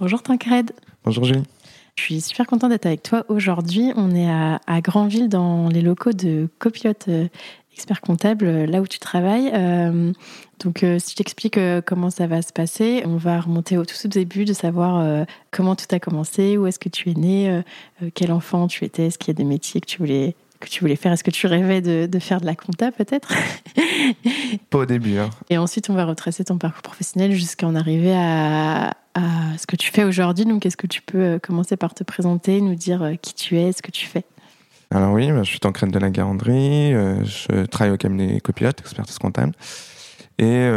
Bonjour Tancred. Bonjour Julie. Je suis super contente d'être avec toi aujourd'hui. On est à, à, Granville dans les locaux de Copilote euh, Expert Comptable, euh, là où tu travailles. Euh, donc si je t'explique comment ça va se passer, on va remonter au tout début de savoir comment tout a commencé, où est-ce que tu es né, quel enfant tu étais, est-ce qu'il y a des métiers que tu voulais que tu voulais faire Est-ce que tu rêvais de, de faire de la compta peut-être? Pas au début. Hein. Et ensuite, on va retracer ton parcours professionnel jusqu'à en arriver à, à, ce que tu fais aujourd'hui. Donc, est-ce que tu peux euh, commencer par te présenter, nous dire euh, qui tu es, ce que tu fais? Alors oui, bah, je suis Tancrène de la Garandrie, euh, je travaille au cabinet copilote, expertise comptable. Et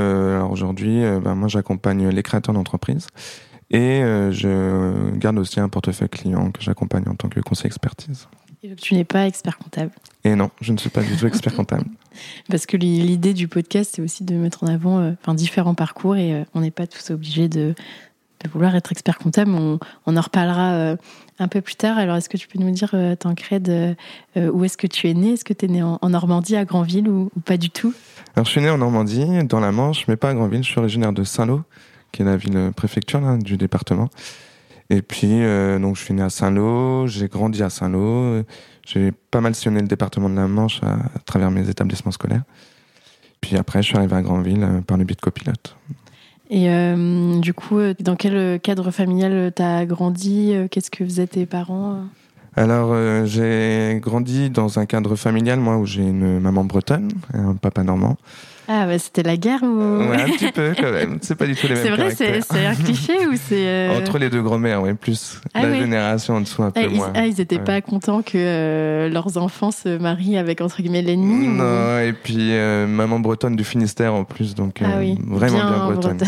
aujourd'hui, bah, moi j'accompagne les créateurs d'entreprises et je garde aussi un portefeuille client que j'accompagne en tant que conseiller expertise. Et donc tu n'es pas expert comptable Et non, je ne suis pas du tout expert comptable. Parce que l'idée du podcast, c'est aussi de mettre en avant euh, enfin, différents parcours et euh, on n'est pas tous obligés de, de, vouloir être expert comptable. On, on en reparlera euh, un peu plus tard. Alors, est-ce que tu peux nous dire, Tancred, où est-ce que tu es né? Est-ce que tu es né en, Normandie, à Granville ou, ou, pas du tout? Alors, je suis né en Normandie, dans la Manche, mais pas à Granville. Je suis originaire de Saint-Lô, qui est la ville préfecture là, du département. Et puis, euh, donc, je suis né à Saint-Lô, j'ai grandi à Saint-Lô, j'ai pas mal sillonné le département de la Manche à, travers mes établissements scolaires. Puis après, je suis arrivé à Granville euh, par le biais de copilote. Et euh, du coup, dans quel cadre familial tu as grandi Qu'est-ce que faisaient tes parents alors, j'ai grandi dans un cadre familial, moi, où j'ai une maman bretonne, un papa normand. Ah, bah, c'était la guerre ou... Ouais, un petit peu quand même. C'est pas du tout les mêmes C'est vrai, c'est un cliché ou c'est. Euh, Entre les deux grands-mères, oui, plus. Ah la génération en dessous, un peu ah, moins. ah, ils étaient pas contents que euh, leurs enfants se marient avec, entre guillemets, l'ennemi Non, et puis euh, maman bretonne du Finistère en plus, donc ah, oui. vraiment bien, bretonne.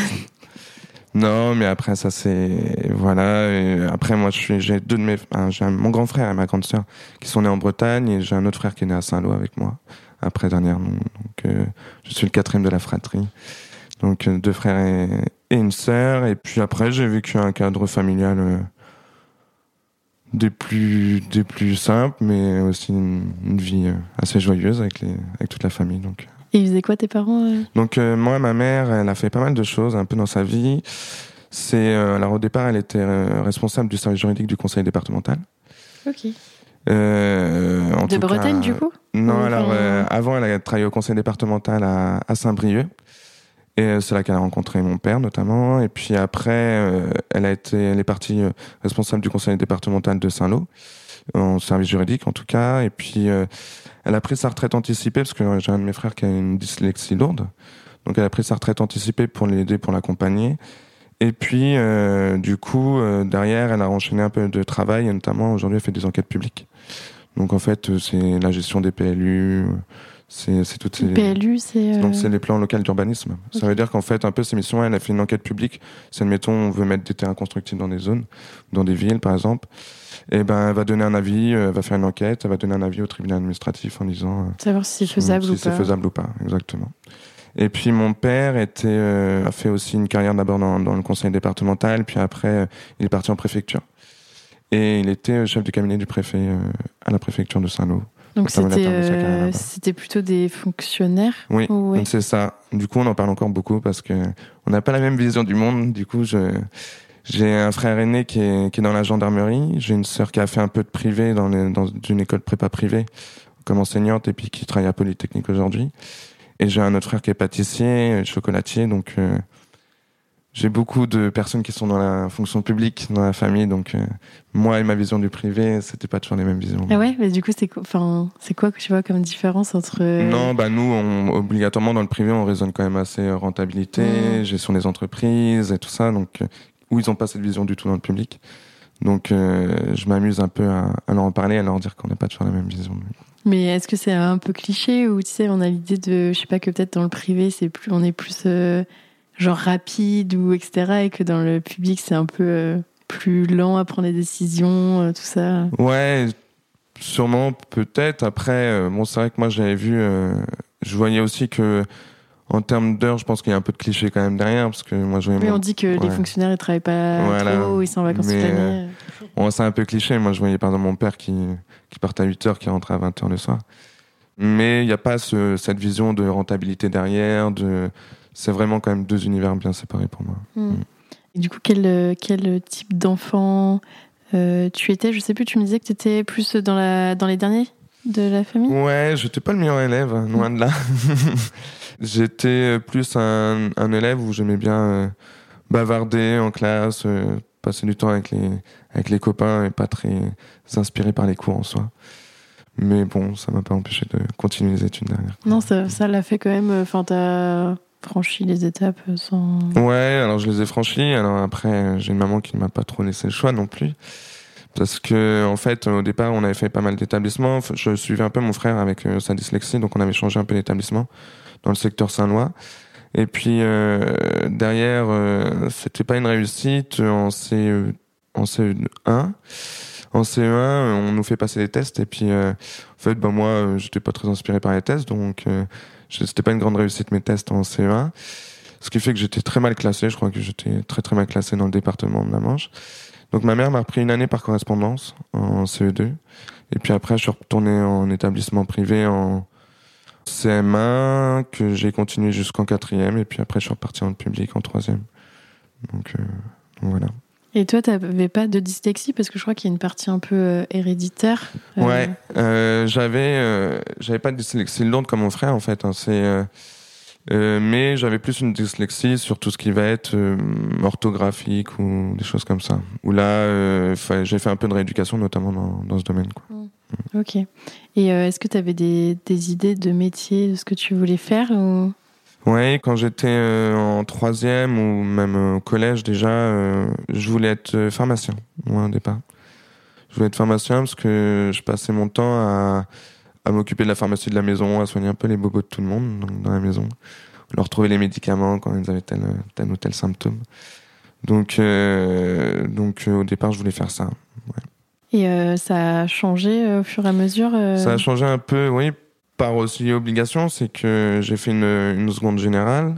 Non, mais après ça c'est voilà. Et après moi je suis j'ai deux de mes j'ai mon grand frère et ma grande sœur qui sont nés en Bretagne et j'ai un autre frère qui est né à Saint-Lô avec moi après dernièrement. Donc, euh, je suis le quatrième de la fratrie. Donc, euh, deux frères et, une sœur. Et puis après, j'ai vécu un cadre familial euh, des plus des plus simples, mais aussi une, vie assez joyeuse avec les avec toute la famille. Donc. Et ils faisaient quoi tes parents Donc moi, ma mère, elle a fait pas mal de choses un peu dans sa vie. C'est alors au départ, elle était responsable du service juridique du conseil départemental. Ok. Euh, de Bretagne, du coup Non, alors euh, avant, elle a travaillé au conseil départemental à, à Saint-Brieuc. Et c'est là qu'elle a rencontré mon père, notamment. Et puis après, euh, elle a été, elle est partie euh, responsable du conseil départemental de Saint-Lô, en service juridique en tout cas. Et puis, elle a pris sa retraite anticipée parce que j'ai un de mes frères qui a une dyslexie lourde. Donc, elle a pris sa retraite anticipée pour l'aider, pour l'accompagner. Et puis, euh, du coup, euh, derrière, elle a enchaîné un peu de travail, et notamment aujourd'hui, elle fait des enquêtes publiques. Donc, en fait, euh, c'est la gestion des PLU, c'est toutes ces. PLU, c'est. Donc, c'est les plans locaux d'urbanisme. Ça veut dire qu'en fait, un peu, ses missions, elle a fait une enquête publique. Si, admettons, on veut mettre des terrains constructifs dans des zones, dans des villes, par exemple. Et ben, elle va donner un avis, elle va faire une enquête, elle va donner un avis au tribunal administratif en disant. Savoir si c'est faisable ou pas. Si c'est faisable ou pas, exactement. Et puis mon père était, euh, a fait aussi une carrière d'abord dans, dans, le conseil départemental, puis après euh, il est parti en préfecture. Et il était euh, chef du cabinet du préfet à la préfecture de Saint-Lô Donc c'était plutôt des fonctionnaires Oui, c'est ça. Du coup, on en parle encore beaucoup parce que on n'a pas la même vision du monde. Du coup, j'ai un frère aîné qui est, qui est dans la gendarmerie. J'ai une sœur qui a fait un peu de privé dans, les, dans une école prépa privée comme enseignante et puis qui travaille à Polytechnique aujourd'hui. Et j'ai un autre frère qui est pâtissier, chocolatier. Donc euh, j'ai beaucoup de personnes qui sont dans la fonction publique dans la famille. Donc euh, moi et ma vision du privé, c'était pas toujours les mêmes visions. Ah ouais, mais du coup c'est quoi, enfin c'est quoi que tu vois comme différence entre euh, Non, bah nous on, obligatoirement dans le privé on raisonne quand même assez rentabilité, mmh. gestion des entreprises et tout ça. Donc où ils n'ont pas cette vision du tout dans le public. Donc euh, je m'amuse un peu à, leur en parler, à leur dire qu'on n'a pas toujours la même vision. Mais est-ce que c'est un peu cliché ou tu sais, on a l'idée de, je sais pas, que peut-être dans le privé, c'est plus, on est plus euh, genre rapide ou etc. et que dans le public, c'est un peu euh, plus lent à prendre des décisions, tout ça? Ouais, sûrement, peut-être. Après, bon, c'est vrai que moi j'avais vu, je voyais aussi que en termes d'heures, je pense qu'il y a un peu de cliché quand même derrière, parce que moi je Oui, on dit que les fonctionnaires ils travaillent pas trop, ils sont en vacances toute l'année. bon, c'est un peu cliché. Moi, je voyais par exemple mon père qui qui partait à 8 heures, qui rentrait à 20 heures le soir. Mais il n'y a pas ce, cette vision de rentabilité derrière. De, c'est vraiment quand même deux univers bien séparés pour moi. Hmm. Hmm. Et du coup, quel quel type d'enfant euh, tu étais? Je sais plus. Tu me disais que tu étais plus dans la dans les derniers de la famille? Ouais, j'étais pas le meilleur élève, loin de là. J'étais plus un, un, élève où j'aimais bien euh, bavarder en classe, euh, passer du temps avec les, avec les copains et pas très inspiré par les cours en soi. Mais bon, ça m'a pas empêché de continuer les études derrière. Non, ça, ça l'a fait quand même. Euh, enfin, t'as franchi les étapes sans. Ouais, alors je les ai franchies. Alors après, j'ai une maman qui ne m'a pas trop laissé le choix non plus. Parce que, en fait, au départ, on avait fait pas mal d'établissements. Je suivais un peu mon frère avec sa dyslexie, donc on avait changé un peu d'établissement dans le secteur Saint-Lois. Et puis euh, derrière, euh, c'était pas une réussite en CE, en CE1. En CE1, on nous fait passer des tests et puis euh, en fait, bah moi, euh, j'étais pas très inspiré par les tests, donc euh, c'était pas une grande réussite mes tests en CE1. Ce qui fait que j'étais très mal classé. Je crois que j'étais très très mal classé dans le département de la Manche. Donc ma mère m'a pris une année par correspondance en CE2. Et puis après, je suis retourné en établissement privé en CM1 que j'ai continué jusqu'en quatrième et puis après je suis reparti en public en troisième. Donc, euh, voilà. Et toi, tu n'avais pas de dyslexie? Parce que je crois qu'il y a une partie un peu euh, héréditaire. Euh... Ouais, j'avais j'avais pas de dyslexie lourde comme mon frère en fait. Hein, c'est mais j'avais plus une dyslexie sur tout ce qui va être orthographique ou des choses comme ça. Où là, j'ai fait un peu de rééducation notamment dans, dans ce domaine. Quoi. Mmh. Ok. Et euh, est-ce que tu avais des, des, idées de métier, de ce que tu voulais faire ou... Oui, quand j'étais euh, en troisième ou même au collège déjà, euh, je voulais être pharmacien, moi, au départ. Je voulais être pharmacien parce que je passais mon temps à, à m'occuper de la pharmacie de la maison, à soigner un peu les bobos de tout le monde donc, dans la maison, leur trouver les médicaments quand ils avaient tel, tel ou tel symptôme. Donc, donc au départ, je voulais faire ça. Ouais. Et euh, ça a changé euh, au fur et à mesure euh? Ça a changé un peu, oui, par aussi obligation. C'est que j'ai fait une, une, seconde générale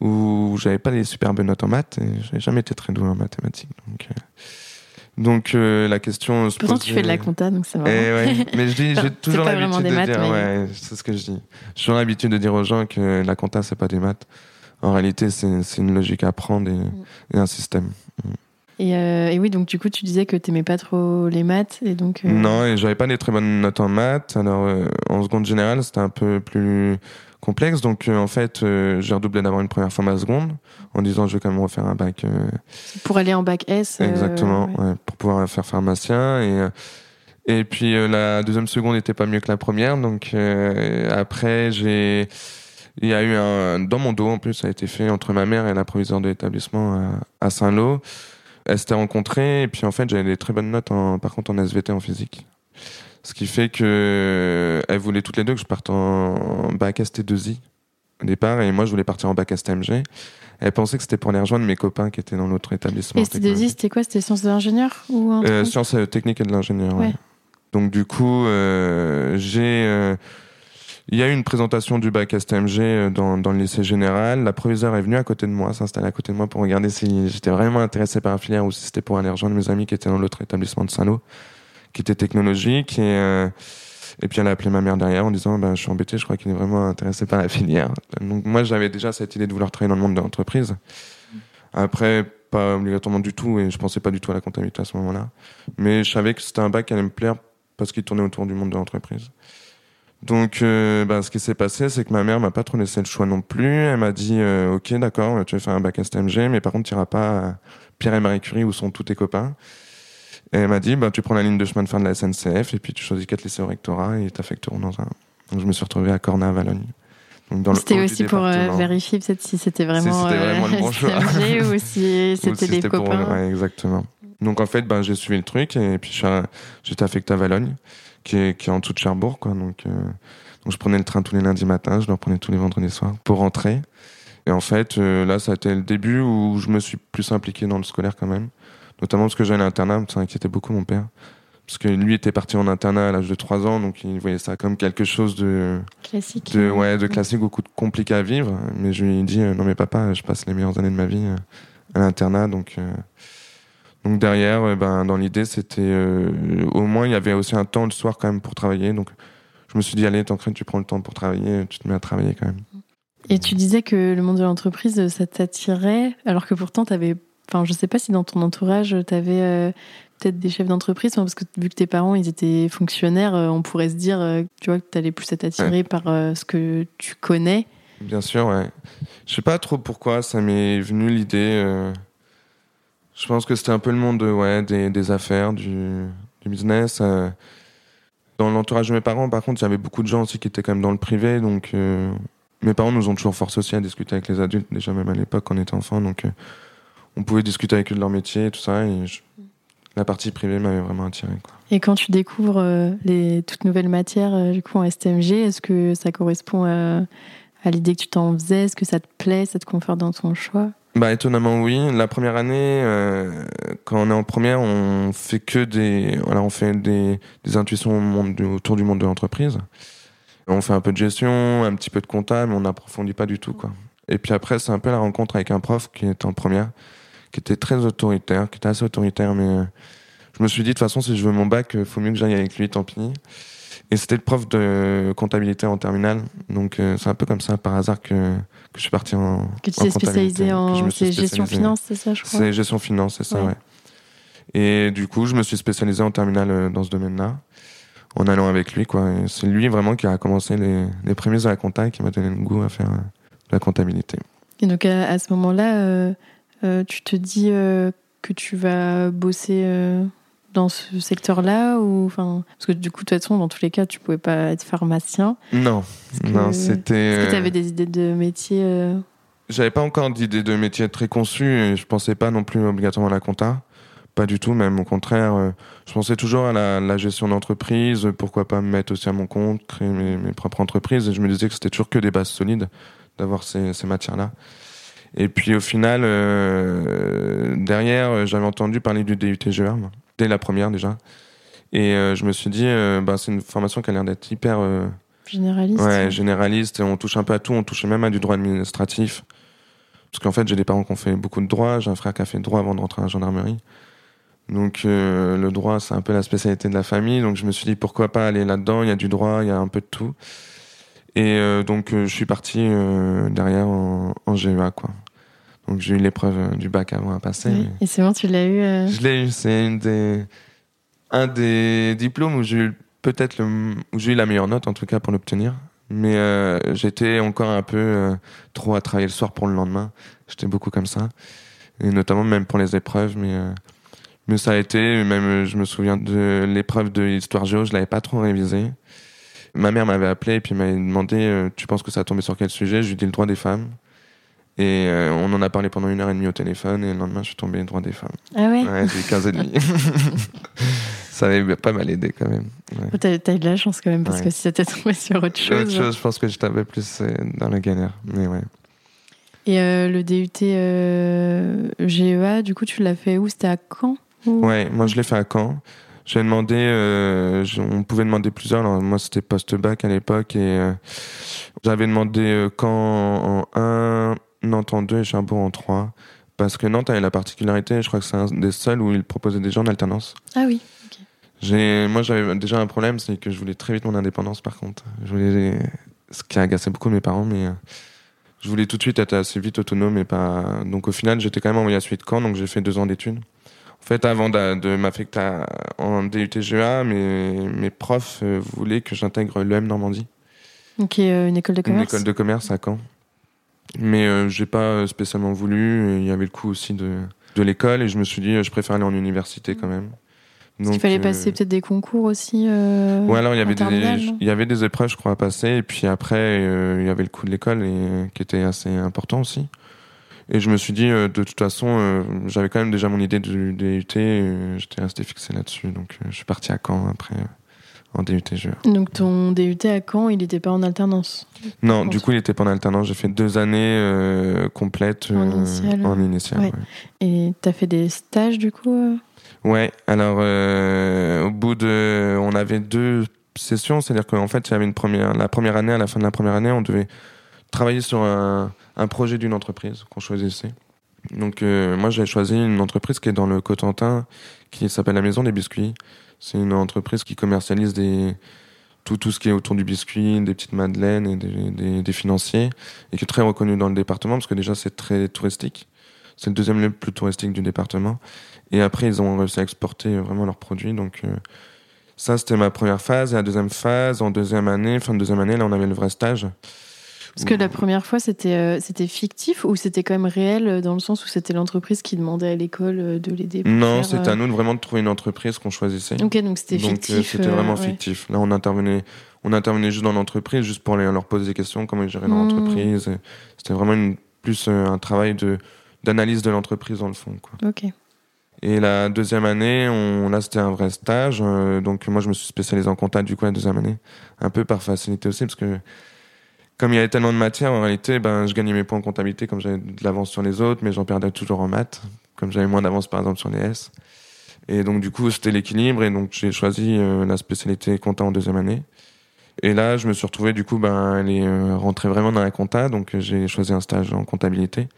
où j'avais pas des superbes notes en maths et j'avais jamais été très doué en mathématiques. Donc, donc la question se Pourtant, tu fais de la compta, donc c'est vrai. Eh ouais, mais je dis, j'ai toujours l'habitude de dire, ouais, c'est ce que je dis. J'ai toujours l'habitude de dire aux gens que la compta, c'est pas des maths. En réalité, c'est une logique à apprendre et, mm. et un système. Mm. Euh, et, oui, donc du coup, tu disais que tu t'aimais pas trop les maths, et donc. Euh, non, et j'avais pas des très bonnes notes en maths. Alors, euh, en seconde générale, c'était un peu plus complexe. Donc, en fait, j'ai redoublé d'avoir une première fois ma seconde, en disant je vais quand même refaire un bac. Pour aller en bac S. Exactement, ouais. pour pouvoir faire pharmacien et. Et puis la deuxième seconde n'était pas mieux que la première, donc après j'ai, il y a eu un dans mon dos en plus ça a été fait entre ma mère et la proviseure de l'établissement à, à Saint-Lô elles s'étaient rencontrées et puis en fait j'avais des très bonnes notes en, par contre en SVT en physique. Ce qui fait que elles voulaient toutes les deux que je parte en bac ST2I au départ et moi je voulais partir en bac STMG. Elles pensaient que c'était pour les rejoindre mes copains qui étaient dans l'autre établissement. Et ST2I c'était quoi? C'était sciences de l'ingénieur ou euh, Sciences euh, techniques et de l'ingénieur. Ouais. Donc du coup euh, j'ai euh, il y a eu une présentation du bac STMG euh, dans, dans le lycée général. La proviseure est venue à côté de moi, s'installer à côté de moi pour regarder si j'étais vraiment intéressé par la filière ou si c'était pour aller rejoindre mes amis qui étaient dans l'autre établissement de Saint-Lô, qui était technologique. Et, euh, Et puis elle a appelé ma mère derrière en disant bah, Je suis embêté, je crois qu'il est vraiment intéressé par la filière. Donc moi, j'avais déjà cette idée de vouloir travailler dans le monde de l'entreprise. Après, pas obligatoirement du tout, et je pensais pas du tout à la comptabilité à ce moment-là. Mais je savais que c'était un bac qui allait me plaire parce qu'il tournait autour du monde de l'entreprise. Donc, euh, bah, ce qui s'est passé, c'est que ma mère m'a pas trop laissé le choix non plus. Elle m'a dit euh, Ok, d'accord, tu vas faire un bac STMG, mais par contre, tu iras pas à Pierre et Marie Curie où sont tous tes copains. Et elle m'a dit, bah, tu prends la ligne de chemin de fer de la SNCF et puis tu choisis quatre lycées au rectorat et t'affecteront dans un. Donc je me suis retrouvé à Corna, à Valogne. C'était aussi pour euh, vérifier peut-être si c'était vraiment, si vraiment le bon euh, choix. ou si c'était des copains. ouais, exactement. Donc en fait, ben, j'ai suivi le truc et puis j'étais affecté à Valogne, qui est, qui est en dessous de Cherbourg. Quoi, donc, euh, donc je prenais le train tous les lundis matins, je le reprenais tous les vendredis soirs pour rentrer. Et en fait, là, ça a été le début où je me suis plus impliqué dans le scolaire quand même notamment parce que j'allais à l'internat, ça inquiétait beaucoup mon père. Parce que lui était parti en internat à l'âge de 3 ans, donc il voyait ça comme quelque chose de classique, de, ouais, de classique, beaucoup compliqué à vivre. Mais je lui ai dit euh, non mais papa, je passe les meilleures années de ma vie euh, à l'internat, donc euh, donc derrière, ben dans l'idée c'était au moins il y avait aussi un temps le soir quand même pour travailler, donc je me suis dit allez Tancred, tu prends le temps pour travailler, tu te mets à travailler quand même. Et tu disais que le monde de l'entreprise ça t'attirait, alors que pourtant tu avais Enfin, je sais pas si dans ton entourage, tu avais euh, peut-être des chefs d'entreprise, parce que vu que tes parents ils étaient fonctionnaires, euh, on pourrait se dire euh, tu vois, que tu allais plus être attiré par ce que tu connais. Bien sûr, ouais. Je sais pas trop pourquoi ça m'est venu l'idée. Je pense que c'était un peu le monde ouais, des, des affaires, du, du business. Dans l'entourage de mes parents, par contre, il y avait beaucoup de gens aussi qui étaient quand même dans le privé, donc mes parents nous ont toujours forcé aussi à discuter avec les adultes, déjà même à l'époque quand on était enfant, donc on pouvait discuter avec eux de leur métier et tout ça. Et la partie privée m'avait vraiment attiré. Quoi. Et quand tu découvres euh, les toutes nouvelles matières euh, du coup en STMG, est-ce que ça correspond à, l'idée que tu t'en faisais? Est-ce que ça te plaît Ça te conforte dans ton choix? Bah étonnamment oui. La première année, euh, quand on est en première, on fait que des, voilà, on fait des, des intuitions autour du monde de l'entreprise. On fait un peu de gestion, un petit peu de compta, mais on n'approfondit pas du tout quoi. Et puis après, c'est un peu la rencontre avec un prof qui est en première qui était très autoritaire, qui était assez autoritaire, mais euh, je me suis dit, de toute façon, si je veux mon bac, il euh, faut mieux que j'aille avec lui, tant pis. Et c'était le prof de comptabilité en terminale. Donc, euh, c'est un peu comme ça, par hasard, que, que je suis parti en. Que tu t'es spécialisé en gestion finance, c'est ça, je crois? C'est gestion finance, c'est ça, ouais. Et du coup, je me suis spécialisé en terminale dans ce domaine-là, en allant avec lui, quoi. C'est lui vraiment qui a commencé les, les prémices de la compta et qui m'a donné le goût à faire de la comptabilité. Et donc, à, à ce moment-là, euh, tu te dis euh, que tu vas bosser euh, dans ce secteur-là ou enfin parce que du coup de toute façon dans tous les cas tu pouvais pas être pharmacien. Non, non c'était. Est-ce que tu avais des idées de métier J'avais pas encore d'idées de métier très conçues et je pensais pas non plus obligatoirement à la compta. Pas du tout, même au contraire. je pensais toujours à la, gestion d'entreprise, pourquoi pas me mettre aussi à mon compte, créer mes, propres entreprises. Et je me disais que c'était toujours que des bases solides d'avoir ces, ces matières-là. Et puis au final, euh, derrière, euh, j'avais entendu parler du DUT dès la première déjà. Et euh, je me suis dit, bah, c'est une formation qui a l'air d'être hyper... généraliste. Ouais, généraliste. On touche un peu à tout, on touche même à du droit administratif. Parce qu'en fait, j'ai des parents qui ont fait beaucoup de droit, j'ai un frère qui a fait droit avant de rentrer à la gendarmerie. Donc le droit, c'est un peu la spécialité de la famille. Donc je me suis dit, pourquoi pas aller là-dedans? Il y a du droit, il y a un peu de tout. Et donc je suis parti derrière en, en GEA, quoi. Donc j'ai eu l'épreuve euh, du bac avant à passer. Et c'est bon, tu l'as eu euh Je l'ai eu. C'est des... un des diplômes où j'ai eu peut-être le... où j'ai eu la meilleure note en tout cas pour l'obtenir. Mais euh, j'étais encore un peu trop à travailler le soir pour le lendemain. J'étais beaucoup comme ça. Et notamment même pour les épreuves. Mais, mais ça a été, même je me souviens de l'épreuve de l'histoire géo, je l'avais pas trop révisée. Ma mère m'avait appelé et puis m'avait demandé Tu penses que ça a tombé sur quel sujet? Je lui ai dit le droit des femmes. Et euh, on en a parlé pendant une heure et demie au téléphone, et le lendemain, je suis tombé droit des femmes. Ah ouais Ouais, j'ai 15 et demi. ça avait pas mal aidé quand même. Ouais. T'as, eu de la chance quand même, parce que si t'étais tombé sur autre chose. Autre chose, je pense que je t'avais plus euh, dans la galère. Mais ouais. Et euh, le DUT GEA, du coup, tu l'as fait où? C'était à Caen Ouais, moi je l'ai fait à Caen. J'ai demandé, on pouvait demander plusieurs. Alors, moi, c'était post-bac à l'époque et j'avais demandé Caen en 1, Nantes en 2 et Cherbourg en 3. Parce que Nantes avait la particularité, je crois que c'est un des seuls où ils proposaient des gens en alternance. Ah oui, ok. J'ai, moi, j'avais déjà un problème, c'est que je voulais très vite mon indépendance, par contre. Je voulais, ce qui a agacé beaucoup mes parents, mais je voulais tout de suite être assez vite autonome et pas. Donc, au final, j'étais quand même envoyé à suite Caen, donc j'ai fait deux ans d'études. En fait, avant de, de m'affecter en DUTGA, mes, mes profs euh, voulaient que j'intègre l'EM Normandie. Ok, euh, une école de commerce. Une école de commerce à Caen. Mais euh, j'ai pas spécialement voulu. Il y avait le coût aussi de, de l'école et je me suis dit, je préfère aller en université quand même. Donc, il fallait passer peut-être des concours aussi. Euh, ouais, alors il y avait des, il y avait des épreuves, je crois, à passer. Et puis après, il y avait le coût de l'école et qui était assez important aussi. Et je me suis dit, euh, de toute façon, euh, j'avais quand même déjà mon idée du DUT, j'étais resté fixé là-dessus. Donc euh, je suis parti à Caen après, en DUT Donc ton DUT à Caen, il n'était pas en alternance Non, du coup, il n'était pas en alternance. J'ai fait deux années complètes en initiale. En initiale Et tu as fait des stages du coup Ouais, alors au bout de. On avait deux sessions, c'est-à-dire qu'en fait, il y avait une première, la première année, à la fin de la première année, on devait travailler sur un un projet d'une entreprise qu'on choisissait. Donc euh, moi j'ai choisi une entreprise qui est dans le Cotentin, qui s'appelle la Maison des Biscuits. C'est une entreprise qui commercialise tout, ce qui est autour du biscuit, des petites madeleines et des, financiers, et qui est très reconnue dans le département parce que déjà c'est très touristique. C'est le deuxième lieu le plus touristique du département. Et après ils ont réussi à exporter vraiment leurs produits. Donc euh, ça c'était ma première phase. Et la deuxième phase, en deuxième année, fin de deuxième année, là on avait le vrai stage. Parce que la première fois, c'était euh, c'était fictif ou c'était quand même réel euh, dans le sens où c'était l'entreprise qui demandait à l'école euh, de l'aider Non, c'était à nous de vraiment de trouver une entreprise qu'on choisissait. Ok, donc c'était fictif. Donc c'était vraiment fictif. Là, on intervenait, on intervenait juste dans l'entreprise, juste pour leur poser des questions, comment ils géraient leur hmm. entreprise. C'était vraiment une, plus un travail de d'analyse de l'entreprise dans le fond. Quoi. Ok. Et la deuxième année, on, là, c'était un vrai stage. donc, moi, je me suis spécialisé en compta, du coup, la deuxième année. Un peu par facilité aussi, parce que comme il y avait tellement de matière, en réalité, ben, je gagnais mes points en comptabilité comme j'avais de l'avance sur les autres, mais j'en perdais toujours en maths, comme j'avais moins d'avance par exemple sur les S. Et donc du coup, c'était l'équilibre, et donc j'ai choisi euh, la spécialité compta en deuxième année. Et là, je me suis retrouvé du coup, ben, aller euh, rentrer vraiment dans la compta, donc j'ai choisi un stage en comptabilité,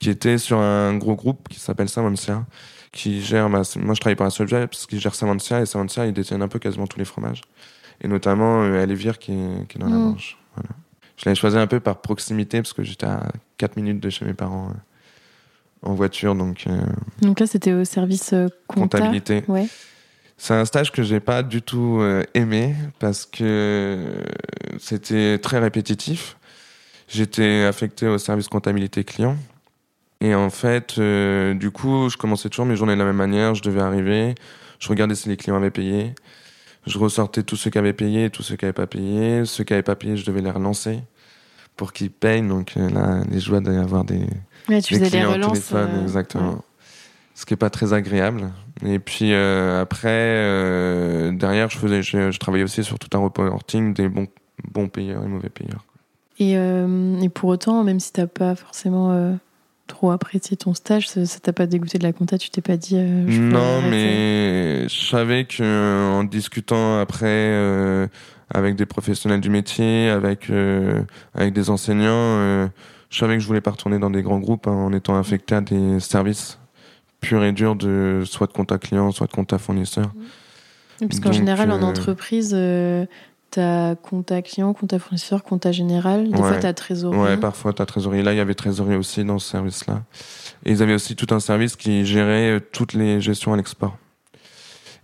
qui était sur un gros groupe qui s'appelle Savancia, qui gère, ma... moi je travaille pour un seul parce qu'il gère Savancia, et Savancia, ils détiennent un peu quasiment tous les fromages. Et notamment euh, qui est, qui est dans la Manche. Voilà. Je l'avais choisi un peu par proximité parce que j'étais à 4 minutes de chez mes parents euh, en voiture. Donc, euh, donc là, c'était au service euh, comptabilité. Ouais. C'est un stage que j'ai pas du tout aimé parce que c'était très répétitif. J'étais affecté au service comptabilité client. Et en fait, du coup, je commençais toujours mes journées de la même manière. Je devais arriver, je regardais si les clients avaient payé, je ressortais tous ceux qui avaient payé, tous ceux qui n'avaient pas payé. Ceux qui n'avaient pas payé, je devais les relancer pour qu'ils payent. Donc euh, là, les joies d'avoir des, ouais, tu des clients les relances, téléphone, euh, exactement. Ce qui est pas très agréable. Et puis euh, après, derrière, je faisais, je, travaillais aussi sur tout un reporting des bons, bons payeurs et mauvais payeurs. Et, et pour autant, même si t'as pas forcément trop apprécié ton stage Ça t'a pas dégoûté de la compta? Tu t'es pas dit euh, Non, mais je savais que en discutant après euh, avec des professionnels du métier, avec avec des enseignants, je savais que je voulais pas retourner dans des grands groupes hein, en étant affecté à des services purs et durs de soit de compta client, soit de compta fournisseur. parce qu'en général, en entreprise, T'as compta client, compta fournisseur, compta général. Des fois, t'as trésorerie. Ouais, parfois, t'as trésorerie. Là, il y avait trésorerie aussi dans ce service-là. Et ils avaient aussi tout un service qui gérait euh, toutes les gestions à l'export.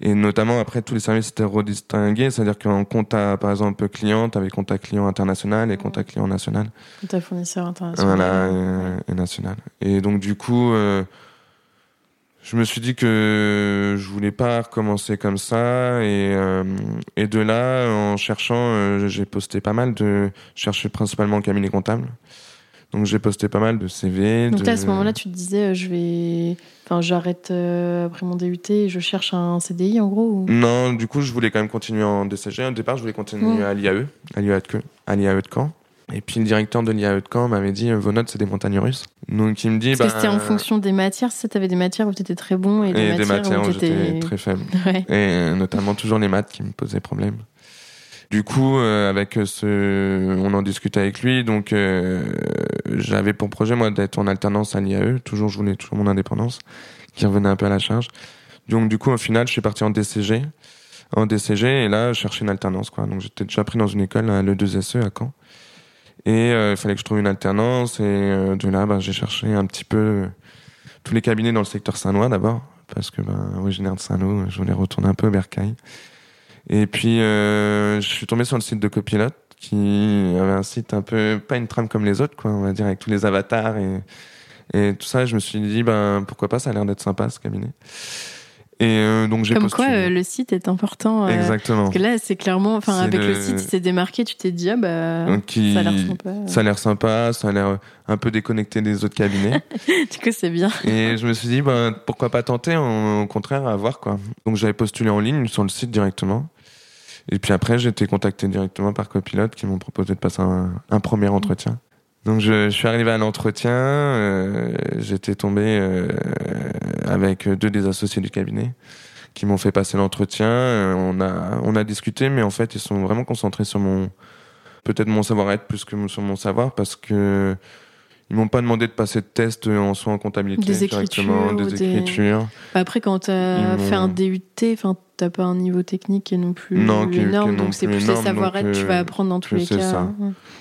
Et notamment, après, tous les services étaient redistingués. C'est-à-dire qu'en compta, par exemple, client, t'avais compta client international et compta client national. Compta fournisseur international. Voilà, et, national. Et donc, du coup, euh, je me suis dit que je voulais pas recommencer comme ça et, euh, et de là en cherchant euh, j'ai posté pas mal de chercher principalement le cabinet comptable donc j'ai posté pas mal de CV donc à ce moment-là tu te disais euh, je vais enfin j'arrête après mon DUT et je cherche un CDI en gros non du coup je voulais quand même continuer en DCG au départ je voulais continuer à l'IAE à l'IAE à l'IAE de Caen et puis le directeur de l'IAE de Caen m'avait dit vos notes c'est des montagnes russes. Donc il me dit Parce que c'était en bah, fonction des matières, si tu avais des matières où tu étais très bon et, des, matières, où, j'étais très faible. Et euh, notamment toujours les maths qui me posaient problème. Du coup, euh, avec ce, on en discutait avec lui, donc euh, j'avais pour projet moi d'être en alternance à l'IAE. Toujours, je voulais toujours mon indépendance, qui revenait un peu à la charge. Donc du coup, au final, je suis parti en DCG en DCG et là je cherchais une alternance quoi. Donc j'étais déjà pris dans une école le 2SE à Caen et il fallait que je trouve une alternance et de là ben, j'ai cherché un petit peu tous les cabinets dans le secteur saint d'abord parce que ben originaire de Saint-Lô, je voulais retourner un peu au Bercail. Et puis je suis tombé sur le site de Copilote qui avait un site un peu pas une trame comme les autres quoi, on va dire avec tous les avatars et et tout ça, je me suis dit, ben, pourquoi pas, ça a l'air d'être sympa ce cabinet. Et euh, donc j'ai Comme quoi, euh, le site est important. Euh, Exactement. Parce que là, c'est clairement, enfin, avec le... site, il s'est démarqué. Tu t'es dit, ah bah, ça a l'air sympa. Ça a l'air sympa, ça a l'air un peu déconnecté des autres cabinets. du coup, c'est bien. Et je me suis dit, ben, pourquoi pas tenter, au contraire, à voir quoi. Donc j'avais postulé en ligne sur le site directement. Et puis après, j'ai été contacté directement par Copilote qui m'ont proposé de passer un, premier entretien. Donc je, je, suis arrivé à l'entretien, euh, j'étais tombé euh, avec deux des associés du cabinet qui m'ont fait passer l'entretien. Euh, on a on a discuté, mais en fait ils sont vraiment concentrés sur mon peut-être mon savoir-être plus que sur mon savoir parce que ils m'ont pas demandé de passer de tests en soi en comptabilité des écritures, des, écritures. Bah, après quand tu as fait un DUT, enfin t'as pas un niveau technique qui est non plus non, énorme, donc c'est plus les savoir-être tu vas euh, apprendre dans tous les cas. Ça.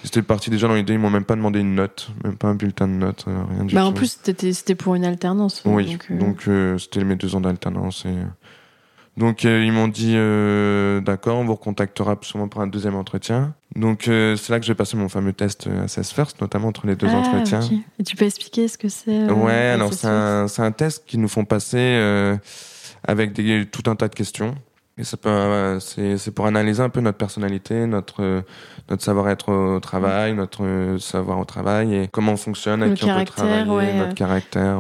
J'étais parti déjà dans l'idée, ils m'ont même pas demandé une note, même pas un bulletin de notes, euh, rien du bah, tout. En plus c'était pour une alternance. Oui, donc euh, c'était mes deux ans d'alternance et donc euh, ils m'ont dit euh, d'accord, on vous recontactera sûrement pour un deuxième entretien. Donc euh, c'est là que j'ai passé mon fameux test Assess First, notamment entre les deux ah, entretiens. Et tu peux expliquer ce que c'est Ouais, alors c'est un, un, test qu'ils nous font passer avec des, tout un tas de questions. Et ça peut, c'est, pour analyser un peu notre personnalité, notre notre savoir-être au travail, notre savoir au travail et comment on fonctionne, avec qui on peut travailler, notre caractère.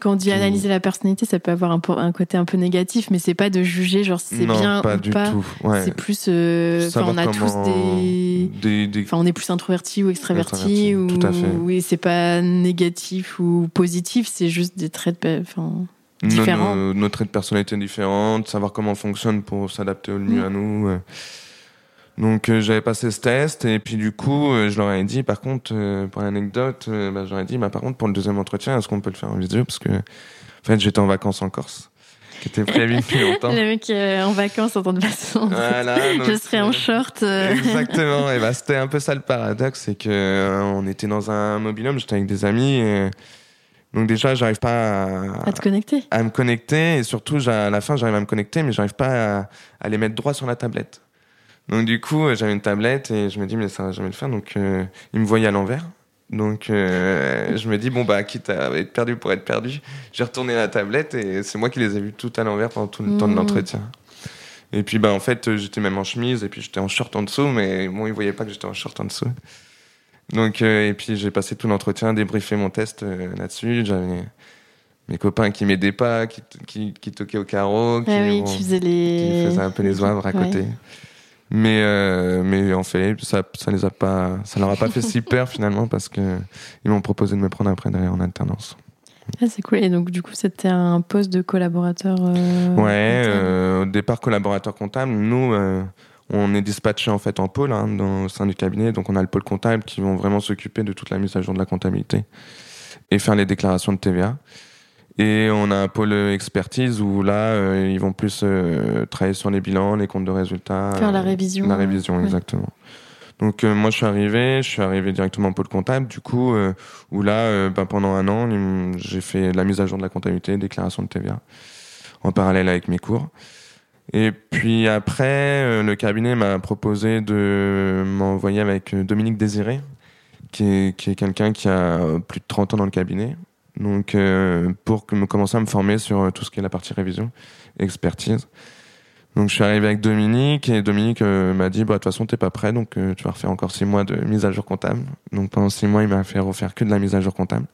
Quand on dit analyser la personnalité, ça peut avoir un, un côté un peu négatif, mais c'est pas de juger genre si c'est bien pas ou du pas. Tout. C'est plus, euh, on a tous des, enfin on est plus introverti ou extraverti ou, oui c'est pas négatif ou positif, c'est juste des traits, de, enfin différents. Nos, nos, traits de personnalité différents, savoir comment on fonctionne pour s'adapter au mieux mm. à nous. Donc euh, j'avais passé ce test et puis du coup euh, je leur ai dit par contre euh, pour l'anecdote bah, j'aurais dit bah par contre pour le deuxième entretien est-ce qu'on peut le faire en vidéo parce que en fait j'étais en vacances en Corse qui était prévu depuis longtemps. le mec en vacances en temps de façon. Voilà, je serais en short. Exactement et bah c'était un peu ça le paradoxe c'est que on était dans un mobilhome j'étais avec des amis et donc déjà, j'arrive pas à, à, te connecter. À me connecter et surtout à la fin, j'arrive à me connecter, mais j'arrive pas à, à, les mettre droit sur la tablette. Donc du coup, euh, j'avais une tablette et je me dis mais ça va jamais le faire. Donc euh, il me voyait à l'envers. Donc euh, je me dis bon bah quitte à être perdu pour être perdu, j'ai retourné la tablette et c'est moi qui les ai vus tout à l'envers pendant tout le temps de mmh. l'entretien. Et puis bah en fait j'étais même en chemise et puis j'étais en short en dessous, mais bon ils voyaient pas que j'étais en short en dessous. Donc et puis j'ai passé tout l'entretien, débriefé mon test là-dessus. J'avais mes copains qui m'aidaient pas, qui, qui, qui toquaient au carreau, qui, ah qui faisaient les, qui faisaient un peu les oeuvres à côté. Mais euh, mais en fait, ça ça les a pas, ça leur a pas fait si peur finalement parce que ils m'ont proposé de me prendre après d'aller en alternance. Ah, c'est cool. Et donc, du coup, c'était un poste de collaborateur. Euh, ouais, euh, au départ, collaborateur comptable. Nous, euh, on est dispatché en fait en pôle hein, dans, au sein du cabinet. Donc, on a le pôle comptable qui vont vraiment s'occuper de toute la mise à jour de la comptabilité et faire les déclarations de TVA. Et on a un pôle expertise où là, euh, ils vont plus euh, travailler sur les bilans, les comptes de résultats. Faire la révision. La révision, exactement. Donc euh, moi, je suis arrivé, je suis arrivé directement au pôle comptable, du coup, où là, bah, pendant un an, j'ai fait la mise à jour de la comptabilité, déclaration de TVA, en parallèle avec mes cours. Et puis après, le cabinet m'a proposé de m'envoyer avec Dominique Désiré, qui est, qui est quelqu'un qui a plus de 30 ans dans le cabinet, donc euh, pour me commencer à me former sur euh, tout ce qui est la partie révision, expertise. Donc je suis arrivé avec Dominique et Dominique euh, m'a dit bah de toute façon t'es pas prêt donc tu vas refaire encore six mois de mise à jour comptable. Donc pendant six mois il m'a fait refaire que de la mise à jour comptable.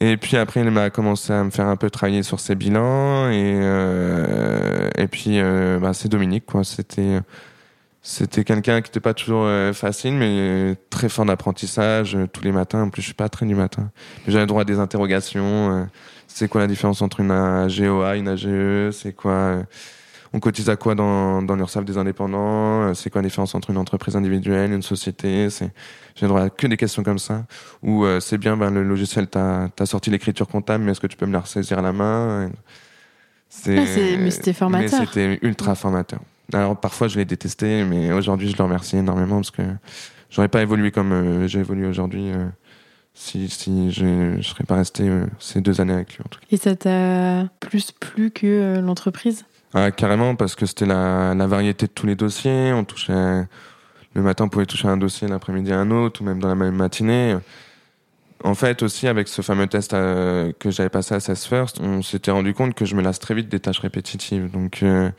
Et puis après il m'a commencé à me faire un peu travailler sur ses bilans et et puis bah, c'est Dominique quoi. C'était c'était quelqu'un qui n'était pas toujours euh, facile, mais très fort d'apprentissage euh, tous les matins. En plus, je suis pas très du matin. J'avais droit à des interrogations. Euh, c'est quoi la différence entre une AGOA, une AGE C'est quoi On cotise à quoi dans, dans l'URSSAF des indépendants? C'est quoi la différence entre une entreprise individuelle, une société? C'est j'ai droit à que des questions comme ça. Ou c'est bien, ben, le logiciel t'a sorti l'écriture comptable, mais est-ce que tu peux me la ressaisir à la main? C'est, mais c'était formateur. Mais c'était ultra formateur. Alors parfois je l'ai détesté, mais aujourd'hui je le remercie énormément parce que j'aurais pas évolué comme j'ai évolué aujourd'hui si, si je serais pas resté ces deux années avec lui. En tout cas. Et ça t'a plus plu que l'entreprise? Ah, Carrément, parce que c'était la, la, variété de tous les dossiers. On touchait le matin, on pouvait toucher un dossier, l'après-midi un autre, ou même dans la même matinée. En fait, aussi, avec ce fameux test euh, que j'avais passé à 16 First, on s'était rendu compte que je me lasse très vite des tâches répétitives. Donc, euh,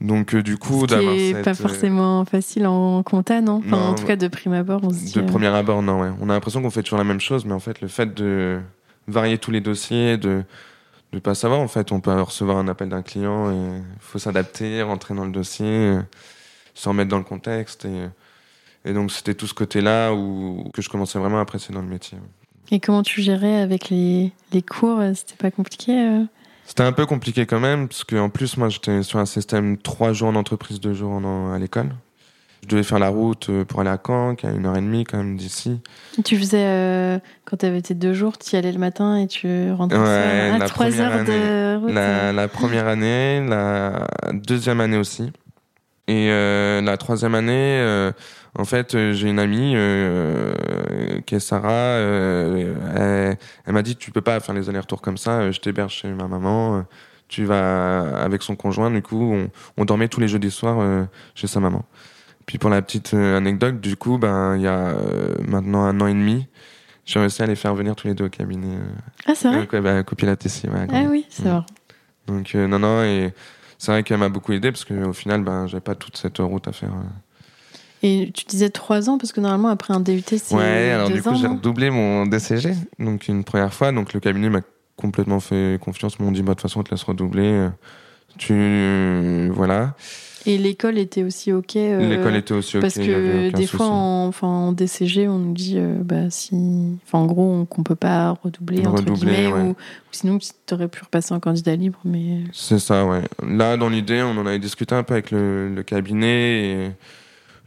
donc euh, du coup, d'avoir cette... pas forcément facile en compta, non, enfin, En tout cas, de prime abord, on se dit... De premier abord, non, ouais. On a l'impression qu'on fait toujours la même chose, mais en fait, le fait de varier tous les dossiers, de ne pas savoir, en fait, on peut recevoir un appel d'un client et il faut s'adapter, rentrer dans le dossier se remettre dans le contexte. Et, et donc, c'était tout ce côté-là où, que je commençais vraiment à apprécier dans le métier. Et comment tu gérais avec les, les cours? C'était pas compliqué euh? C'était un peu compliqué quand même, parce qu'en plus, moi, j'étais sur un système trois jours en entreprise, deux jours à l'école. Je devais faire la route euh, pour aller à Caen, qui a une heure et demie quand même d'ici. Tu faisais, euh, quand tu avais tes deux jours, tu y allais le matin et tu rentrais à trois heures de route la, la, première année, la deuxième année aussi. Et euh, la troisième année, euh, en fait, euh, j'ai une amie qui est Sarah. elle, m'a dit tu peux pas faire les allers-retours comme ça. Je t'héberge chez ma maman. tu vas avec son conjoint. Du coup, on, dormait tous les jeudis soirs chez sa maman. Puis pour la petite anecdote, du coup, ben il y a maintenant un an et demi, j'ai réussi à les faire venir tous les deux au cabinet. Ah c'est vrai. Euh, bah, copie la. Ouais, ah oui, c'est vrai. Donc non non et c'est vrai qu'elle m'a beaucoup aidé parce qu'au final, ben, j'avais pas toute cette route à faire. Euh. Et tu disais trois ans parce que normalement après un DUT c'est ouais alors du coup j'ai redoublé mon DCG donc une première fois donc le cabinet m'a complètement fait confiance m'ont dit bah, de toute façon on te laisse redoubler tu voilà et l'école était aussi ok. Euh, l'école était aussi ok. Parce que des fois, en, enfin, en DCG, on nous dit, euh, bah, si, enfin, en gros, qu'on peut pas redoubler, entre guillemets, ou, sinon tu aurais pu repasser en candidat libre. Mais c'est ça, ouais. Là, dans l'idée, on en avait discuté un peu avec le, cabinet et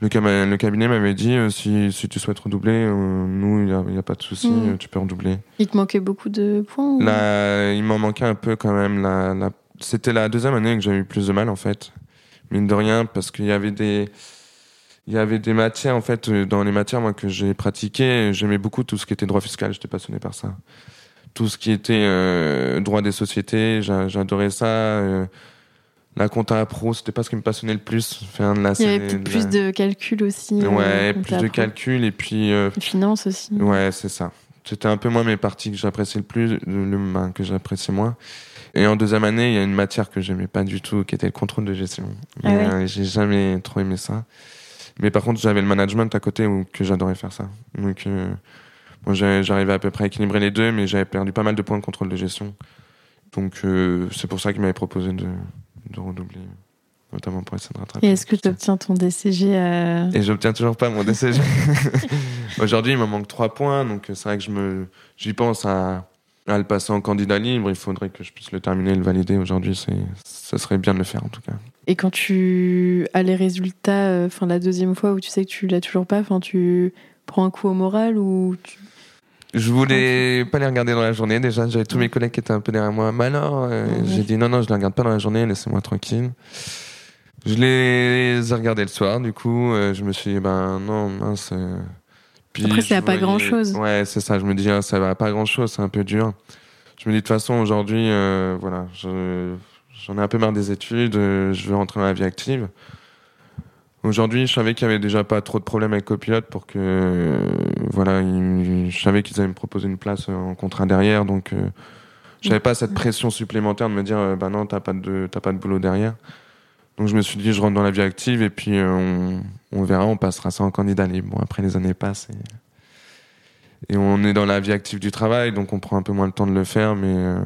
le, le cabinet m'avait dit, euh, si, si tu souhaites redoubler, nous, il n'y a, a, pas de souci, hmm. tu peux redoubler. Il te manquait beaucoup de points. Là, il m'en manquait un peu quand même. La, la... C'était la deuxième année que j'ai eu plus de mal, en fait mine de rien, parce qu'il y avait des, il y avait des matières, en fait, euh, dans les matières, moi, que j'ai pratiquées, j'aimais beaucoup tout ce qui était droit fiscal, j'étais passionné par ça. Tout ce qui était euh, droit des sociétés, j'adorais ça. Euh, la compta pro, c'était pas ce qui me passionnait le plus. Il y avait plus de calcul aussi. Ouais, plus de calcul et puis. Euh, finance aussi. Ouais, c'est ça. C'était un peu moins mes parties que j'appréciais le plus, le, ben, que j'appréciais moins. Et en deuxième année, il y a une matière que j'aimais pas du tout, qui était le contrôle de gestion. Ah euh, j'ai jamais trop aimé ça. Mais par contre, j'avais le management à côté où que j'adorais faire ça. Donc, euh, moi, j'arrivais à peu près à équilibrer les deux, mais j'avais perdu pas mal de points de contrôle de gestion. Donc, euh, c'est pour ça qu'il m'avait proposé de, de redoubler notamment pour essayer de rattraper. Et est-ce que tu obtiens ton DCG Et j'obtiens toujours pas mon DCG. Aujourd'hui, il me manque trois points, donc c'est vrai que je me, j'y pense à, à le passer en candidat libre, il faudrait que je puisse le terminer et le valider. Aujourd'hui, c'est, ça serait bien de le faire en tout cas. Et quand tu as les résultats, euh, enfin la deuxième fois où tu sais que tu l'as toujours pas, enfin tu prends un coup au moral ou tu... Je voulais pas les regarder dans la journée. Déjà, j'avais tous mes collègues qui étaient un peu derrière moi. Mais alors, euh, j'ai dit non, non, je les regarde pas dans la journée, laissez-moi tranquille. Je les ai regardés le soir, du coup, euh, je me suis dit, ben non, mince. Après, ça va pas grand chose. Ouais, c'est ça. Je me dis, ah, ça va pas grand chose, c'est un peu dur. Je me dis, de toute façon, aujourd'hui, euh, voilà, j'en ai un peu marre des études, euh, je veux rentrer dans la vie active. Aujourd'hui, je savais qu'il y avait déjà pas trop de problèmes avec Copilote pour que, euh, voilà, je savais qu'ils allaient me proposer une place en contrat derrière, donc j'avais pas cette pression supplémentaire de me dire, bah non, t'as pas de, t'as pas de boulot derrière. Donc je me suis dit, je rentre dans la vie active et puis on, on verra, on passera ça en candidat libre. Bon, après les années passent et, on est dans la vie active du travail, donc on prend un peu moins le temps de le faire, mais, euh,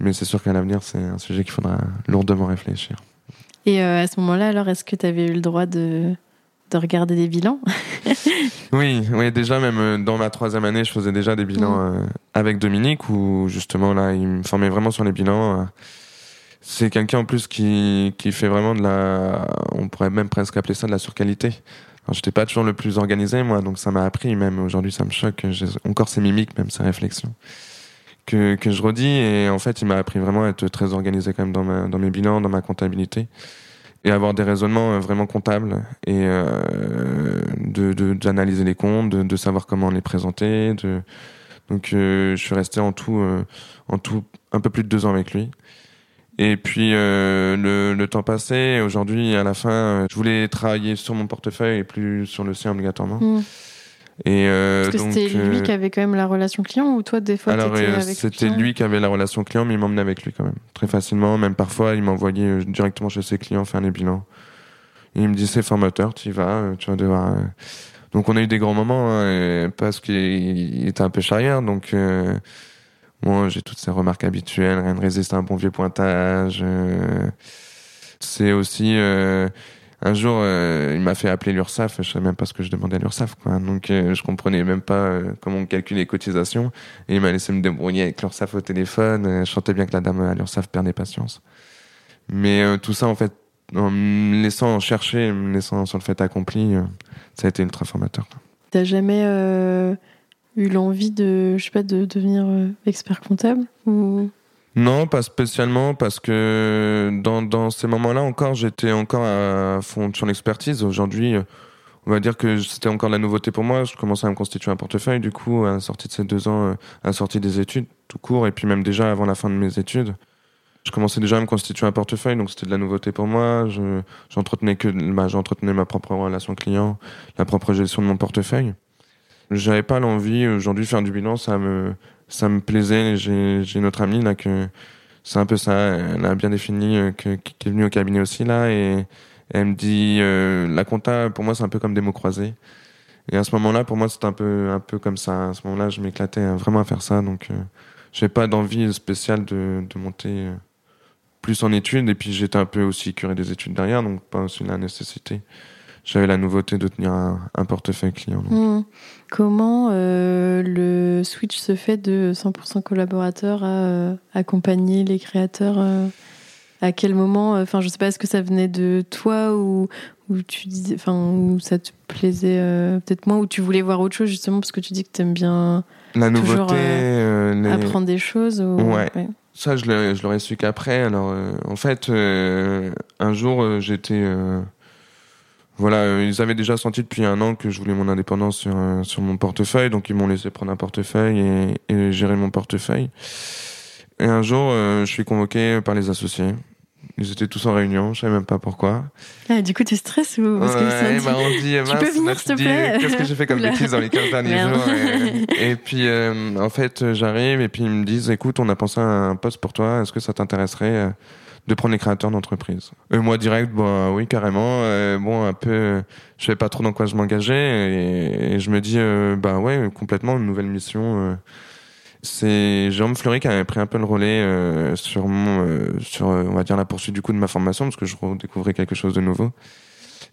mais c'est sûr qu'à l'avenir, c'est un sujet qu'il faudra lourdement réfléchir. Et euh, à ce moment-là, alors, est-ce que tu avais eu le droit de, de regarder des bilans? Oui, oui, déjà même euh, dans ma troisième année, je faisais déjà des bilans mmh. avec Dominique, où justement là, il me formait vraiment sur les bilans. C'est quelqu'un en plus qui, qui fait vraiment de la, on pourrait même presque appeler ça de la surqualité. Je j'étais pas toujours le plus organisé moi, donc ça m'a appris même aujourd'hui ça me choque. J'ai encore ces mimiques, même ces réflexions que, que je redis. Et en fait, il m'a appris vraiment à être très organisé quand même dans, ma, dans mes bilans, dans ma comptabilité. Et avoir des raisonnements euh, vraiment comptables et euh, de, d'analyser les comptes, de, de, savoir comment les présenter. De... Donc, euh, je suis resté en tout, euh, en tout un peu plus de deux ans avec lui. Et puis euh, le, le, temps passé, aujourd'hui, à la fin, je voulais travailler sur mon portefeuille et plus sur le sien obligatoirement. Mm. Et euh, Parce que donc, c'était lui euh, qui avait quand même la relation client ou toi des fois alors t'étais euh, avec c'était lui qui avait la relation client, mais il m'emmenait avec lui quand même très facilement. Même parfois, il m'envoyait euh, directement chez ses clients faire les bilans. Et il me dit c'est formateur, tu y vas, tu vas devoir. Donc on a eu des grands moments hein, parce qu'il il était un peu charrière, donc. Euh, moi, j'ai toutes ces remarques habituelles, rien ne résiste à un bon vieux pointage. euh, c'est aussi euh, un jour, euh, il m'a fait appeler l'URSSAF. Je savais même pas ce que je demandais à l'URSSAF, quoi. Donc, euh, je comprenais même pas euh, comment on calcule les cotisations. Et il m'a laissé me débrouiller avec l'URSSAF au téléphone. Euh, Je sentais bien que la dame à l'URSSAF perdait patience. Mais tout ça, en fait, en me laissant chercher, me laissant sur le fait accompli, ça a été ultra formateur. T'as jamais eu l'envie de, je sais pas, de devenir expert comptable Non, pas spécialement, parce que dans, dans ces moments-là encore, j'étais encore à fond sur l'expertise. Aujourd'hui, on va dire que c'était encore de la nouveauté pour moi. Je commençais à me constituer un portefeuille, du coup, à la sortie de ces deux ans, euh, à la sortie des études, tout court, et puis même déjà avant la fin de mes études. Je commençais déjà à me constituer un portefeuille, donc c'était de la nouveauté pour moi. Bah, j'entretenais ma propre relation client, la propre gestion de mon portefeuille. J'avais pas l'envie aujourd'hui de faire du bilan, ça me, ça me plaisait. J'ai, autre amie là que c'est un peu ça. Elle a bien défini euh, que, qui est venue au cabinet aussi là et elle me dit euh, la compta pour moi c'est un peu comme des mots croisés. Et à ce moment-là pour moi c'était un peu un peu comme ça. À ce moment-là je m'éclatais euh, vraiment à faire ça donc euh, j'ai pas d'envie spéciale de, de monter euh, plus en études et puis j'étais un peu aussi curé des études derrière donc pas aussi la nécessité. J'avais la nouveauté de tenir un, un portefeuille client. Hmm. Comment euh, le switch se fait de 100% collaborateur à euh, accompagner les créateurs euh, À quel moment Enfin, je sais pas, est-ce que ça venait de toi ou, ou tu disais, enfin, ou ça te plaisait peut-être moins ou tu voulais voir autre chose justement parce que tu dis que t'aimes bien La nouveauté, les- apprendre des choses ou... Ouais. Ça, je l'aurais su qu'après. Alors, euh, en fait, euh, un jour, euh, j'étais. Voilà, euh, ils avaient déjà senti depuis un an que je voulais mon indépendance sur, euh, sur mon portefeuille, donc ils m'ont laissé prendre un portefeuille et, et gérer mon portefeuille. Et un jour, euh, je suis convoqué par les associés. Ils étaient tous en réunion, je savais même pas pourquoi. Ah, du coup, tu stresses ou parce que Ouais, dit- bah, on dit, Tu peux venir, s'il te plaît Qu'est-ce que j'ai fait comme bêtise dans les 15 derniers Merde. jours et, et puis, euh, en fait, j'arrive et puis ils me disent, écoute, on a pensé à un poste pour toi, est-ce que ça t'intéresserait euh, de prendre les créateurs d'entreprise Et moi, direct, bah oui, carrément. euh, bon, un peu, euh, je savais pas trop dans quoi je m'engageais et, je me dis, euh, bah ouais, complètement, une nouvelle mission. euh, c'est Jérôme Fleury qui avait pris un peu le relais euh, sur mon, euh, sur, euh, on va dire, la poursuite du coup de ma formation, parce que je redécouvrais quelque chose de nouveau,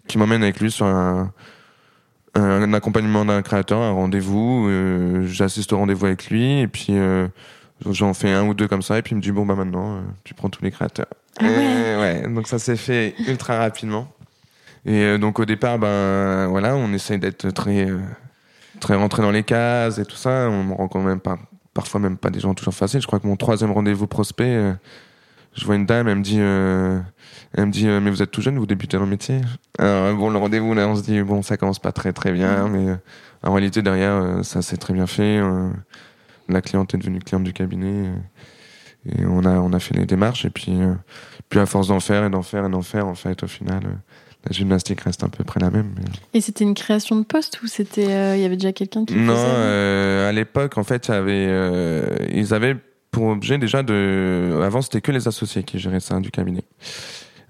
qui m'emmène avec lui sur un, accompagnement d'un créateur, un rendez-vous. euh, J'assiste au rendez-vous avec lui, et puis euh, j'en fais un ou deux comme ça, et puis il me dit, bon, bah maintenant, euh, tu prends tous les créateurs. Ah ouais. Donc ça s'est fait ultra rapidement. Et euh, donc au départ, ben voilà, on essaye d'être très, euh, très rentré dans les cases et tout ça. On me rend quand même pas, parfois même pas des gens toujours faciles. Je crois que mon troisième rendez-vous prospect, je vois une dame, elle me dit, euh, elle me dit, mais vous êtes tout jeune, vous débutez dans le métier. Alors bon, le rendez-vous là, on se dit bon, ça commence pas très très bien, mais en réalité derrière, ça s'est très bien fait. La cliente est devenue cliente du cabinet. et on a, on a fait les démarches, et puis, euh, puis à force d'en faire et d'en faire et d'en faire, en fait, au final, euh, la gymnastique reste à peu près la même. mais- Et c'était une création de poste ou c'était euh, il y avait déjà quelqu'un qui Non, faisait à l'époque, en fait, il y avait, ils avaient pour objet déjà de. Avant, c'était que les associés qui géraient ça du cabinet.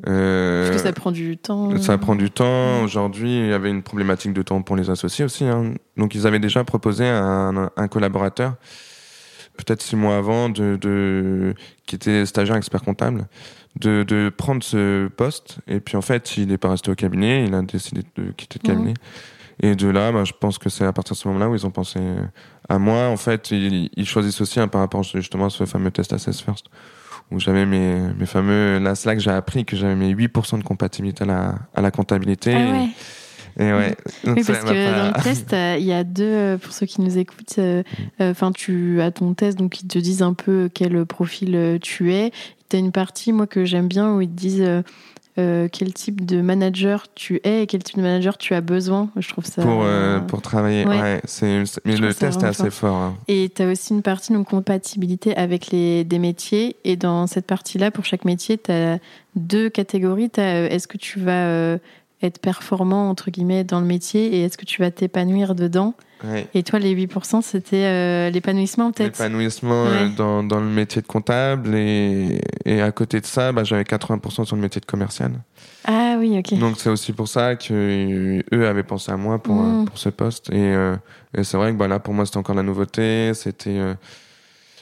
Euh, Parce que ça prend du temps. ça prend du temps. Aujourd'hui, il y avait une problématique de temps pour les associés aussi. hein. Donc, ils avaient déjà proposé à un, un collaborateur, peut-être six mois avant, de, de, qui était stagiaire expert comptable, de, de prendre ce poste. Et puis, en fait, il n'est pas resté au cabinet. Il a décidé de quitter le Mhm. cabinet. Et de là, bah, je pense que c'est à partir de ce moment-là où ils ont pensé à moi. En fait, ils, ils choisissent aussi hein, par rapport justement à ce fameux test Assess First, où j'avais mes, mes fameux... Là, c'est là que j'ai appris que j'avais mes 8% de compatibilité à la, à la comptabilité. Ah ouais. Et ouais. Oui, parce que dans le test, il y a deux, pour ceux qui nous écoutent, enfin, tu as ton test, donc ils te disent un peu quel profil tu es. Tu as une partie, moi, que j'aime bien, où ils te disent euh, quel type de manager tu es et quel type de manager tu as besoin? Je trouve ça. Pour, euh, pour travailler, ouais. c'est, mais le test est assez fort. Hein. Et tu as aussi une partie de compatibilité avec les, des métiers. Et dans cette partie-là, pour chaque métier, tu as deux catégories. Euh, est-ce que tu vas être performant, entre guillemets, dans le métier et est-ce que tu vas t'épanouir dedans? Et toi, les 8%, c'était euh, l'épanouissement peut-être? L'épanouissement euh, dans, dans, le métier de comptable et, et à côté de ça, bah, j'avais 80% sur le métier de commercial. Ah oui, ok. Donc c'est aussi pour ça qu'eux avaient pensé à moi pour, mm. pour ce poste. Et, euh, et c'est vrai que bah, là, pour moi, c'était encore la nouveauté. C'était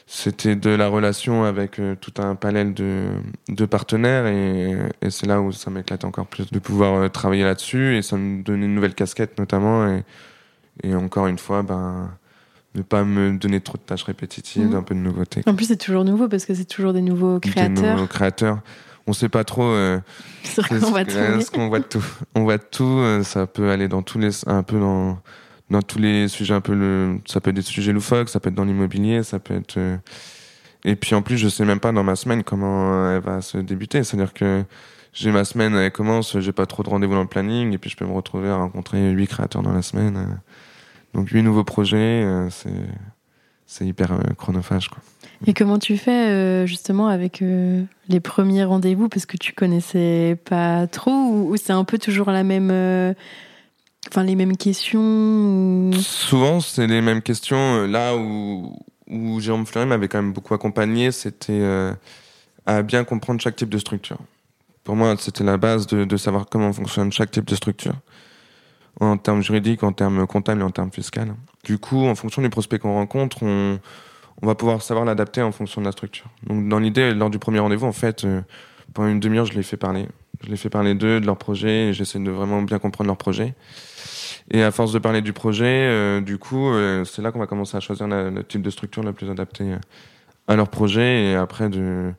c'était de la relation avec tout un panel de, de partenaires et, et c'est là où ça m'éclate encore plus de pouvoir travailler là-dessus et ça me donnait une nouvelle casquette notamment et, et encore une fois, ben, ne pas me donner trop de tâches répétitives, mhm. un peu de nouveauté. En plus, c'est toujours nouveau parce que c'est toujours des nouveaux créateurs. Des nouveaux créateurs. On sait pas trop euh, ce qu'on voit tout. On voit tout. Euh, ça peut aller dans tous les, un peu dans dans tous les sujets un peu le, ça peut être des sujets loufoques, ça peut être dans l'immobilier, ça peut être. Euh, et puis en plus, je sais même pas dans ma semaine comment elle va se débuter. C'est-à-dire que j'ai ma semaine, elle commence, j'ai pas trop de rendez-vous dans le planning, et puis je peux me retrouver à rencontrer huit créateurs dans la semaine. Donc huit nouveaux projets, euh, c'est c'est hyper euh, chronophage. Quoi. Et comment tu fais euh, justement avec les premiers rendez-vous? Parce que tu connaissais pas trop ou, c'est un peu toujours la même, enfin les mêmes questions Souvent c'est les mêmes questions. Là où où Jérôme Fleury m'avait quand même beaucoup accompagné, c'était à bien comprendre chaque type de structure. Pour moi, c'était la base de, savoir comment fonctionne chaque type de structure en termes juridiques, en termes comptables et en termes fiscaux. Du coup, en fonction du prospect qu'on rencontre, on, va pouvoir savoir l'adapter en fonction de la structure. Donc, dans l'idée, lors du premier rendez-vous, en fait, euh, pendant une demi-heure, je les fais parler. Je les fais parler d'eux, de leur projet, et j'essaie de vraiment bien comprendre leur projet. Et à force de parler du projet, euh, du coup, euh, c'est là qu'on va commencer à choisir le type de structure la plus adaptée à leur projet, et après de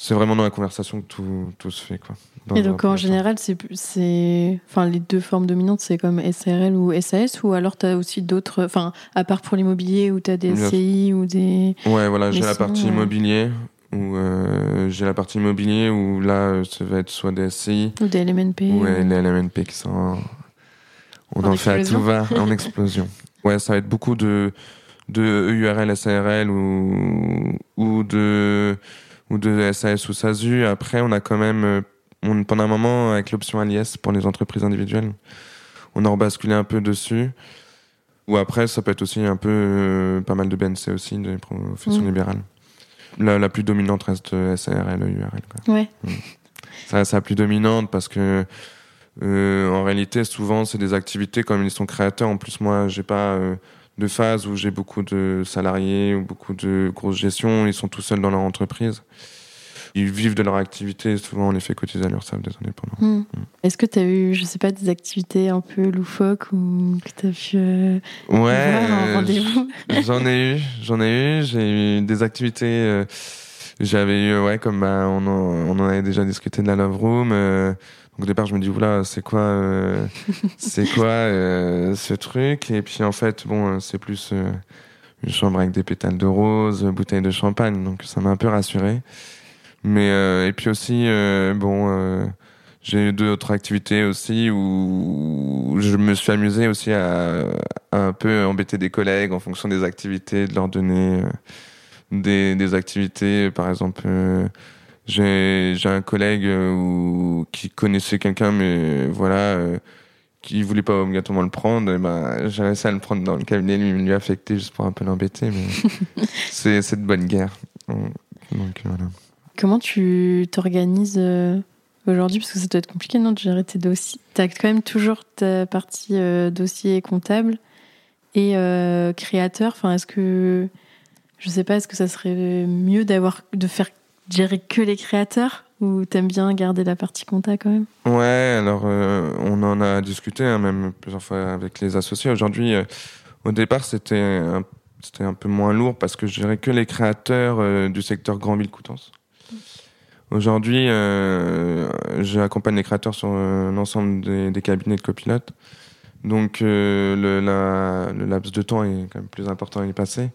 c'est vraiment dans la conversation que tout, tout se fait. Quoi, et donc en général, c'est, enfin, les deux formes dominantes, c'est comme SRL ou SAS, ou alors tu as aussi d'autres, enfin, à part pour l'immobilier, où tu as des SCI ou des... Ouais, voilà, j'ai la partie immobilier, où euh, j'ai la partie immobilier, où là, ça va être soit des SCI... Ou des LMNP. Ouais, les LMNP qui sont... On en, fait à tout va, en explosion. Ouais, ça va être beaucoup de, de EURL, SARL ou, ou de ou de SAS ou SASU. Après, on a quand même, euh, on, pendant un moment, avec l'option Alias pour les entreprises individuelles, on a rebasculé un peu dessus. Ou après, ça peut être aussi un peu euh, pas mal de BNC aussi, des professions mmh. libérales. La, la, plus dominante reste SARL, URL. Quoi. Ouais. Mmh. Ça, c'est la plus dominante parce que euh, en réalité, souvent, c'est des activités comme ils sont créateurs. En plus, moi, j'ai pas euh, de phase où j'ai beaucoup de salariés ou beaucoup de grosses gestions. Ils sont tout seuls dans leur entreprise. Ils vivent de leur activité. Souvent, on les fait cotiser à l'URSSAF des indépendants. Hmm. Hmm. Est-ce que tu as eu, je sais pas, des activités un peu loufoques ou que tu as pu euh, ouais, rendez-vous J'en ai eu. J'en ai eu. J'ai eu des activités. Euh, j'avais eu, ouais, comme bah, on, en, on en avait déjà discuté de la Love Room. Euh, donc au départ, je me dis, oula, c'est quoi, euh, c'est quoi euh, ce truc? Et puis en fait, bon, euh, c'est plus une chambre avec des pétales de rose, bouteille de champagne, donc ça m'a un peu rassuré. Mais et puis aussi, bon, j'ai eu deux autres activités aussi où je me suis amusé aussi à, à, un peu embêter des collègues en fonction des activités, de leur donner des, des activités, par exemple j'ai un collègue euh, qui connaissait quelqu'un, mais voilà, euh, qui voulait pas obligatoirement le prendre. Et ben, j'ai réussi à le prendre dans le cabinet, lui, lui affecté juste pour un peu l'embêter. Mais c'est de bonne guerre. Donc, voilà. Comment tu t'organises euh, aujourd'hui? Parce que ça doit être compliqué, non, de gérer tes dossiers. Tu as quand même toujours ta partie dossier comptable et créateur. Enfin, est-ce que. Je sais pas, est-ce que ça serait mieux d'avoir de faire gérer que les créateurs ou t'aimes bien garder la partie compta quand même? Ouais, alors euh, on en a discuté hein, même plusieurs fois avec les associés. Aujourd'hui, euh, au départ, c'était un, c'était un peu moins lourd parce que je gérais que les créateurs euh, du secteur Grandville-Coutances. Aujourd'hui, j'accompagne les créateurs sur l'ensemble des, des, cabinets de copilotes. Donc le, la, le, laps de temps est quand même plus important à y passer.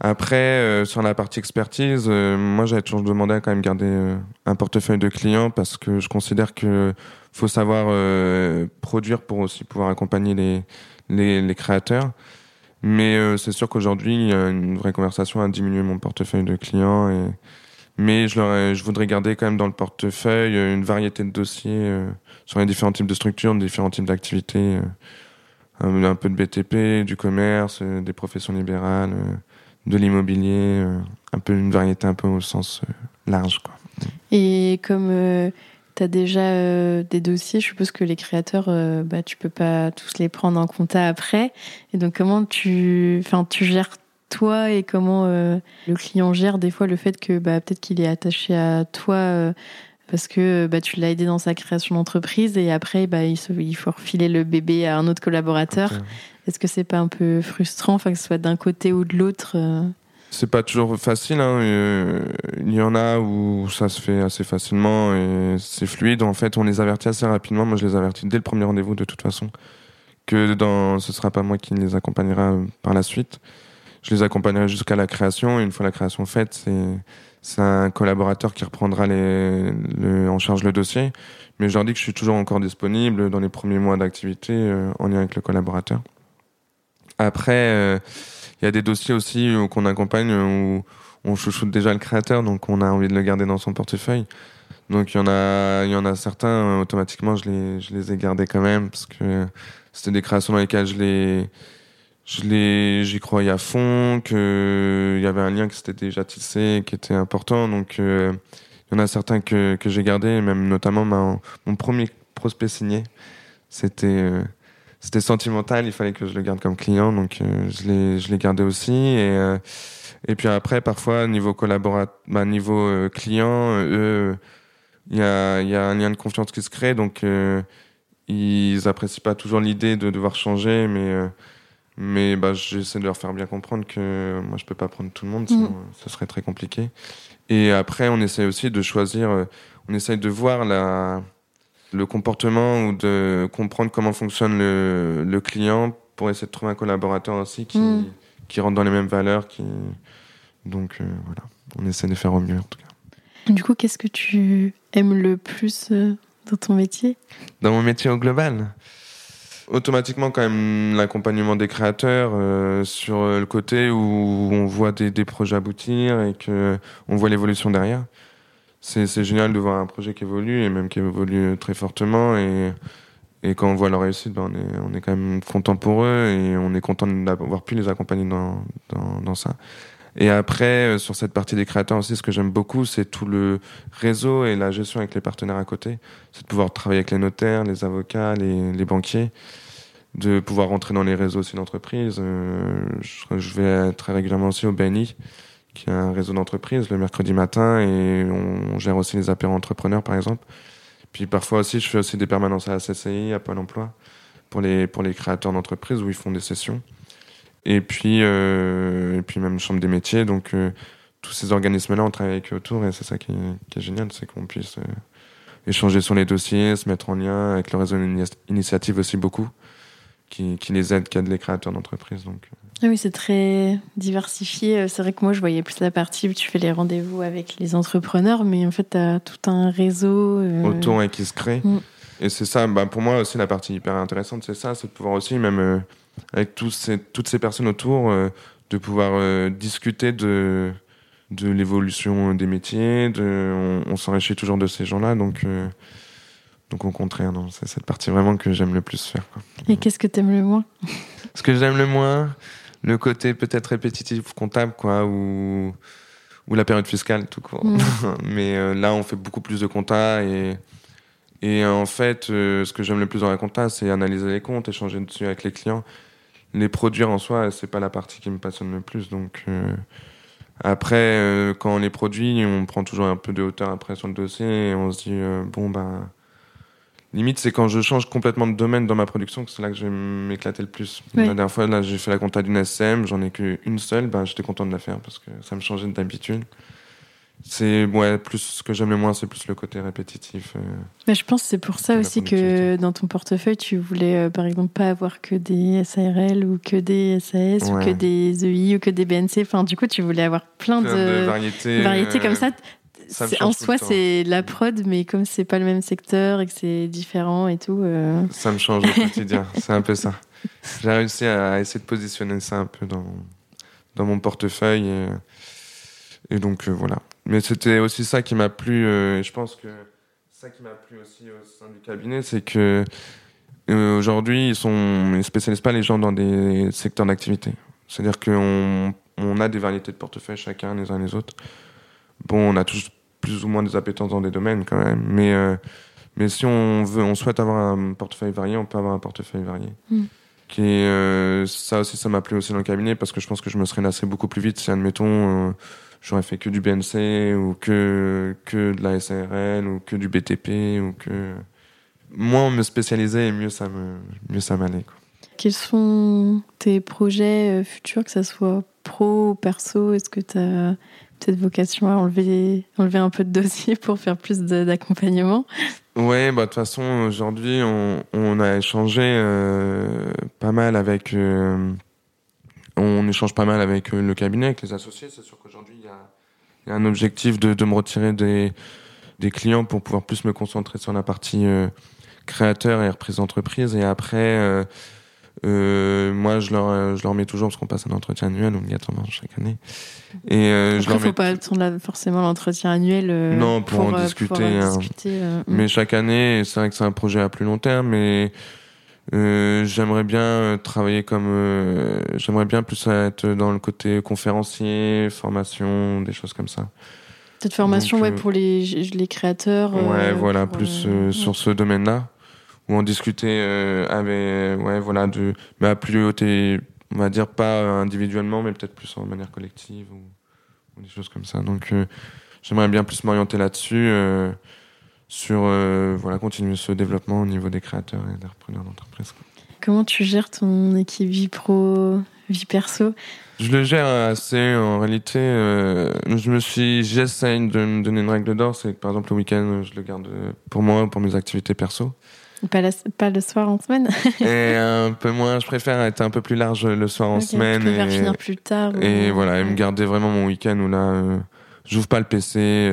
Après, euh, sur la partie expertise, euh, moi j'avais toujours demandé à quand même garder euh, un portefeuille de clients parce que je considère que faut savoir produire pour aussi pouvoir accompagner les, les, les créateurs. Mais c'est sûr qu'aujourd'hui, il y a une vraie conversation à diminuer mon portefeuille de clients. Et... Mais je, leur, je voudrais garder quand même dans le portefeuille une variété de dossiers sur les différents types de structures, différents types d'activités. un peu de BTP, du commerce, des professions libérales de l'immobilier, euh, un peu une variété un peu au sens euh, large. Quoi. Et comme euh, tu as déjà des dossiers, je suppose que les créateurs, bah, tu peux pas tous les prendre en compta après. Et donc comment tu, enfin, tu gères toi et comment le client gère des fois le fait que bah, peut-être qu'il est attaché à toi parce que bah, tu l'as aidé dans sa création d'entreprise et après bah, il, il, faut refiler le bébé à un autre collaborateur. Est-ce que c'est pas un peu frustrant, que ce soit d'un côté ou de l'autre euh C'est pas toujours facile. Hein. Euh, il y en a où ça se fait assez facilement et c'est fluide. En fait, on les avertit assez rapidement. Moi, je les avertis dès le premier rendez-vous, de toute façon, que dans, ce sera pas moi qui les accompagnera par la suite. Je les accompagnerai jusqu'à la création. Une fois la création faite, c'est un collaborateur qui reprendra en charge le dossier. Mais je leur dis que je suis toujours encore disponible dans les premiers mois d'activité euh, en lien avec le collaborateur. Après, euh, il y a des dossiers aussi qu'on accompagne où on chouchoute déjà le créateur, donc on a envie de le garder dans son portefeuille. Donc il y en a, il y en a certains automatiquement je les, je les ai gardés quand même parce que c'était des créations dans lesquelles je les, je les, j'y croyais à fond, que il y avait un lien qui s'était déjà tissé, qui était important. Donc euh, il y en a certains que que j'ai gardés, même notamment mon premier prospect signé, c'était euh, c'était sentimental, il fallait que je le garde comme client, donc euh, je l'ai gardé aussi et euh, et puis après parfois niveau bah, niveau euh, client, eux il y a y a un lien de confiance qui se crée, donc ils apprécient pas toujours l'idée de devoir changer, mais mais bah, j'essaie de leur faire bien comprendre que moi je peux pas prendre tout le monde, sinon mmh. ce serait très compliqué. Et après on essaie aussi de choisir, on essaie de voir la le comportement ou de comprendre comment fonctionne le, le, client pour essayer de trouver un collaborateur aussi qui, mm. qui rentre dans les mêmes valeurs. Qui... Donc euh, voilà, on essaie de faire au mieux en tout cas. Du coup, qu'est-ce que tu aimes le plus euh, dans ton métier? Dans mon métier au global? Automatiquement, quand même, l'accompagnement des créateurs euh, sur le côté où on voit des, des projets aboutir et que on voit l'évolution derrière c'est génial de voir un projet qui évolue et même qui évolue très fortement et quand on voit leur réussite, ben on, est, quand même content pour eux et on est content d'avoir pu les accompagner dans, ça. Et après, euh, sur cette partie des créateurs aussi, ce que j'aime beaucoup, c'est tout le réseau et la gestion avec les partenaires à côté. C'est de pouvoir travailler avec les notaires, les avocats, les, banquiers, de pouvoir rentrer dans les réseaux aussi d'entreprise. Euh, je, je, vais très régulièrement aussi au BNI qui est un réseau d'entreprise le mercredi matin et on, gère aussi les apéros entrepreneurs par exemple. Puis parfois aussi, je fais aussi des permanences à la CCI, à Pôle Emploi, pour les pour les créateurs d'entreprises où ils font des sessions. Et puis euh, et puis même chambre des métiers. Donc euh, tous ces organismes-là, on travaille avec eux autour et c'est ça qui est, génial, c'est qu'on puisse euh, échanger sur les dossiers, se mettre en lien avec le réseau d'initiative aussi beaucoup, qui, qui les aide, qui aide les créateurs d'entreprises. Donc oui, c'est très diversifié. C'est vrai que moi, je voyais plus la partie où tu fais les rendez-vous avec les entrepreneurs, mais en fait, tu as tout un réseau. Euh... Autour et qui se crée. Mm. Et c'est ça, bah, pour moi aussi, la partie hyper intéressante, c'est ça, c'est de pouvoir aussi, même euh, avec tous ces, toutes ces personnes autour, euh, de pouvoir euh, discuter de, de l'évolution des métiers. De, on, on s'enrichit toujours de ces gens-là, donc. Donc au contraire, non, c'est cette partie vraiment que j'aime le plus faire. Quoi. Et qu'est-ce que tu aimes le moins? Ce que j'aime le moins, le côté peut-être répétitif comptable, quoi, ou, ou la période fiscale, tout court. Mm. Mais euh, là, on fait beaucoup plus de compta et, et en fait, euh, ce que j'aime le plus dans la compta, c'est analyser les comptes, échanger dessus avec les clients. Les produire en soi, c'est pas la partie qui me passionne le plus. Donc euh, après, quand on les produit, on prend toujours un peu de hauteur après sur le dossier et on se dit bon ben Limite, c'est quand je change complètement de domaine dans ma production que c'est là que je vais m'éclater le plus. La dernière fois, là, j'ai fait la compta d'une SM, j'en ai qu'une seule, ben, j'étais content de la faire parce que ça me changeait d'habitude. c'est ouais, plus ce que j'aime le moins, c'est plus le côté répétitif. Euh, Mais je pense que c'est pour ça aussi que dans ton portefeuille, tu voulais euh, par exemple pas avoir que des SARL ou que des SAS ou que des EI ou que des BNC. Enfin, du coup, tu voulais avoir plein, de, variétés, variétés comme ça. En soi, c'est la prod, mais comme c'est pas le même secteur et que c'est différent et tout. Euh, ça me change au quotidien. c'est un peu ça. J'ai réussi à essayer de positionner ça un peu dans, dans mon portefeuille. Et, et donc voilà. Mais c'était aussi ça qui m'a plu. Euh, et je pense que ça qui m'a plu aussi au sein du cabinet, c'est que euh, aujourd'hui, ils sont, ils spécialisent pas les gens dans des secteurs d'activité. C'est-à-dire qu'on on a des variétés de portefeuille chacun les uns les autres. Bon, on a tous plus ou moins des appétences dans des domaines quand même, mais euh, mais si on veut, on souhaite avoir un portefeuille varié, on peut avoir un portefeuille varié. Mm. Qui est, ça aussi, ça m'a plu aussi dans le cabinet parce que je pense que je me serais lassé beaucoup plus vite si, admettons, j'aurais fait que du BNC ou que, que de la SARL ou que du BTP ou que moins on me spécialisait et mieux ça me mieux ça m'allait Quels sont tes projets euh, futurs que ça soit pro ou perso? Est-ce que tu as peut-être vocation à enlever enlever un peu de dossier pour faire plus d'accompagnement Ouais, bah de toute façon aujourd'hui on, a échangé euh, pas mal avec euh, on échange pas mal avec euh, le cabinet, avec les associés. C'est sûr qu'aujourd'hui, il y a, un objectif de, me retirer des, des, clients pour pouvoir plus me concentrer sur la partie euh, créateur et reprise d'entreprise. Et après, euh, moi, je leur, je leur mets toujours, parce qu'on passe un entretien annuel obligatoirement chaque année. Et euh, je leur faut pas attendre forcément l'entretien annuel. non, pour, en discuter. Hein. Mais mm. chaque année, c'est vrai que c'est un projet à plus long terme, mais euh, j'aimerais bien euh, travailler comme euh, j'aimerais bien plus être dans le côté conférencier formation des choses comme ça cette formation ouais pour les les créateurs ouais voilà plus sur ce domaine là où on discutait avec ouais voilà de mais à plus haute on va dire pas individuellement mais peut-être plus en manière collective ou, ou des choses comme ça donc j'aimerais bien plus m'orienter là-dessus sur euh, voilà, continuer ce développement au niveau des créateurs et des repreneurs d'entreprise. Comment tu gères ton équipe vie pro, vie perso? Je le gère assez. En réalité, euh, je me suis, j'essaie de me donner une règle d'or, c'est que par exemple le week-end, je le garde pour moi, pour mes activités perso. Pas, pas le soir en semaine Et un peu moins, je préfère être un peu plus large le soir en semaine. Je préfère finir plus tard. Et voilà, et me garder vraiment mon week-end où là, euh, j'ouvre pas le PC.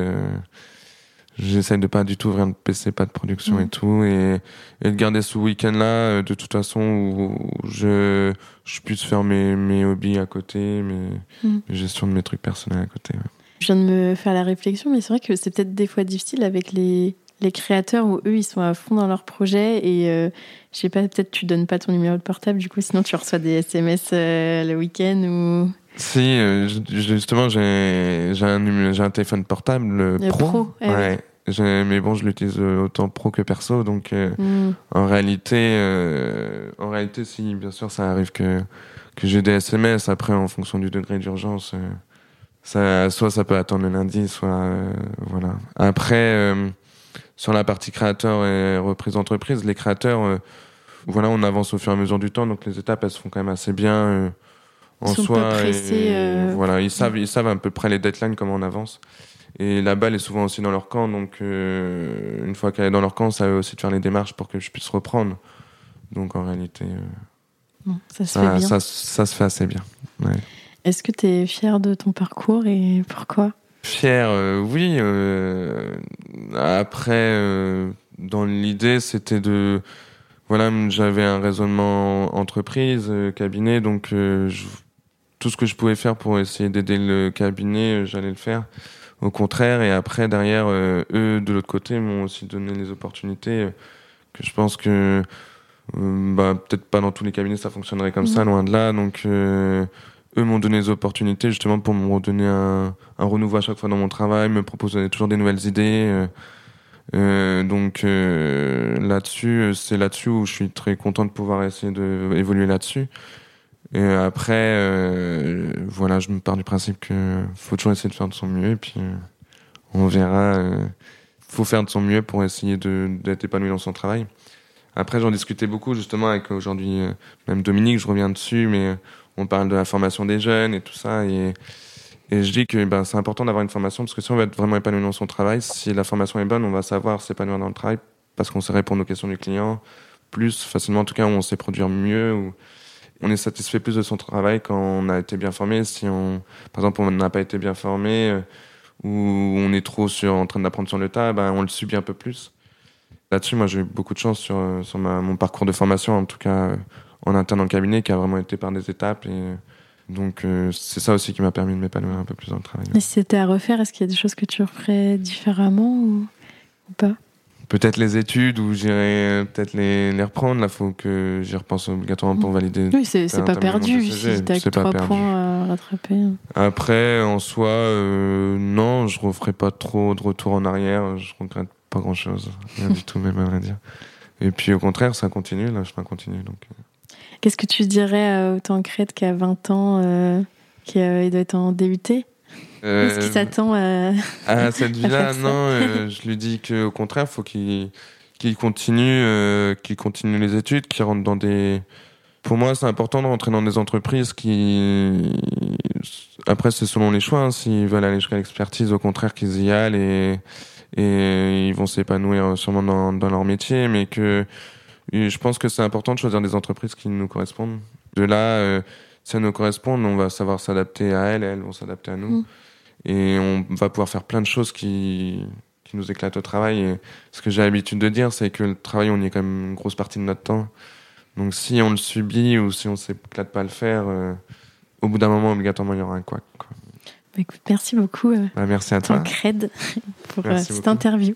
J'essaie de pas du tout ouvrir de PC, pas de production et mm. tout, et, et de garder ce week-end-là euh, de toute façon où je, je puisse faire mes, mes hobbies à côté, mes, mm. gestion de mes trucs personnels à côté. Je viens de me faire la réflexion, mais c'est vrai que c'est peut-être des fois difficile avec les, les créateurs où eux ils sont à fond dans leur projet et euh, je sais pas, peut-être tu donnes pas ton numéro de portable du coup, sinon tu reçois des SMS euh, le week-end ou. Si, euh, justement, j'ai un, un téléphone portable pro. pro eh ouais. Mais bon, je l'utilise euh, autant pro que perso, donc euh, mm. en réalité, en réalité, si bien sûr, ça arrive que que j'ai des SMS. Après, en fonction du degré d'urgence, ça, soit ça peut attendre le lundi, soit voilà. Après, sur la partie créateur et reprise d'entreprise, les créateurs, voilà, on avance au fur et à mesure du temps, donc les étapes elles se font quand même assez bien en soi. Euh, voilà, ils savent, ils savent à peu près les deadlines, comment on avance. Et la balle est souvent aussi dans leur camp, donc euh, une fois qu'elle est dans leur camp, ça veut aussi de faire les démarches pour que je puisse reprendre. Donc en réalité, euh, ça, se fait bien. Ça, se fait assez bien. Est-ce que tu es fier de ton parcours et pourquoi? Fier, oui. après, dans l'idée, c'était de voilà, j'avais un raisonnement entreprise, cabinet, donc je tout ce que je pouvais faire pour essayer d'aider le cabinet, euh, j'allais le faire. Au contraire, et après, derrière, euh, eux, de l'autre côté, m'ont aussi donné les opportunités euh, que je pense que, bah, peut-être pas dans tous les cabinets, ça fonctionnerait comme ça, mmh. loin de là. Donc, eux m'ont donné des opportunités justement pour me redonner un, renouveau à chaque fois dans mon travail, me proposer toujours des nouvelles idées. Euh, donc là-dessus, c'est là-dessus où je suis très content de pouvoir essayer d'évoluer là-dessus. Et après, euh, voilà, je me pars du principe que faut toujours essayer de faire de son mieux, et puis euh, on verra. Euh, faut faire de son mieux pour essayer d'être épanoui dans son travail. Après, j'en discutais beaucoup justement avec aujourd'hui même Dominique, je reviens dessus, mais on parle de la formation des jeunes et tout ça, et je dis que ben, c'est important d'avoir une formation parce que si on veut être vraiment épanoui dans son travail, si la formation est bonne, on va savoir s'épanouir dans le travail parce qu'on sait répondre aux questions du client plus facilement, en tout cas, on sait produire mieux on est satisfait plus de son travail quand on a été bien formé. Si on, par exemple, on n'a pas été bien formé euh, ou on est trop sur, en train d'apprendre sur le tas, ben, on le subit un peu plus. Là-dessus, moi, j'ai eu beaucoup de chance sur, sur ma, mon parcours de formation, en tout cas euh, en interne dans le cabinet, qui a vraiment été par des étapes. Et donc, euh, c'est ça aussi qui m'a permis de m'épanouir un peu plus dans le travail. Et si c'était à refaire, est-ce qu'il y a des choses que tu referais différemment ou, ou pas? Peut-être les études ou j'irai peut-être les, les reprendre. Là, faut que j'y repense obligatoirement pour valider. Oui, c'est c'est pas perdu si t'as que trois points à rattraper. Après, en soi, euh, non, je referai pas trop de retour en arrière. Je regrette pas grand-chose, rien du tout même à vrai dire. Et puis au contraire, ça continue, là, je continuer. Donc. euh. Qu'est-ce que tu dirais à autant Crête qui a 20 ans, euh, qui euh, il doit être en DUT Qu'est-ce qui Euh, s'attend à... à cette vie-là, non, euh, je lui dis que au contraire, faut qu'il qu'il continue, euh, qu'il continue les études, qu'il rentre dans des. Pour moi, c'est important de rentrer dans des entreprises qui. Après, c'est selon les choix. hein. S'ils veulent aller jusqu'à l'expertise, au contraire, qu'ils y aillent et et ils vont s'épanouir sûrement dans, dans leur métier, mais que et je pense que c'est important de choisir des entreprises qui nous correspondent. De là, euh, si elles nous correspondent, on va savoir s'adapter à elles, et elles vont s'adapter à nous. Mm. Et on va pouvoir faire plein de choses qui, qui nous éclatent au travail. Et ce que j'ai l'habitude de dire, c'est que le travail, on y est quand même une grosse partie de notre temps. Donc si on le subit ou si on s'éclate pas à le faire, euh, au bout d'un moment, obligatoirement, il y aura un quoi. quoi. Bah, écoute, merci beaucoup, euh, Bah, merci à toi. Cred, pour euh, cette beaucoup. interview.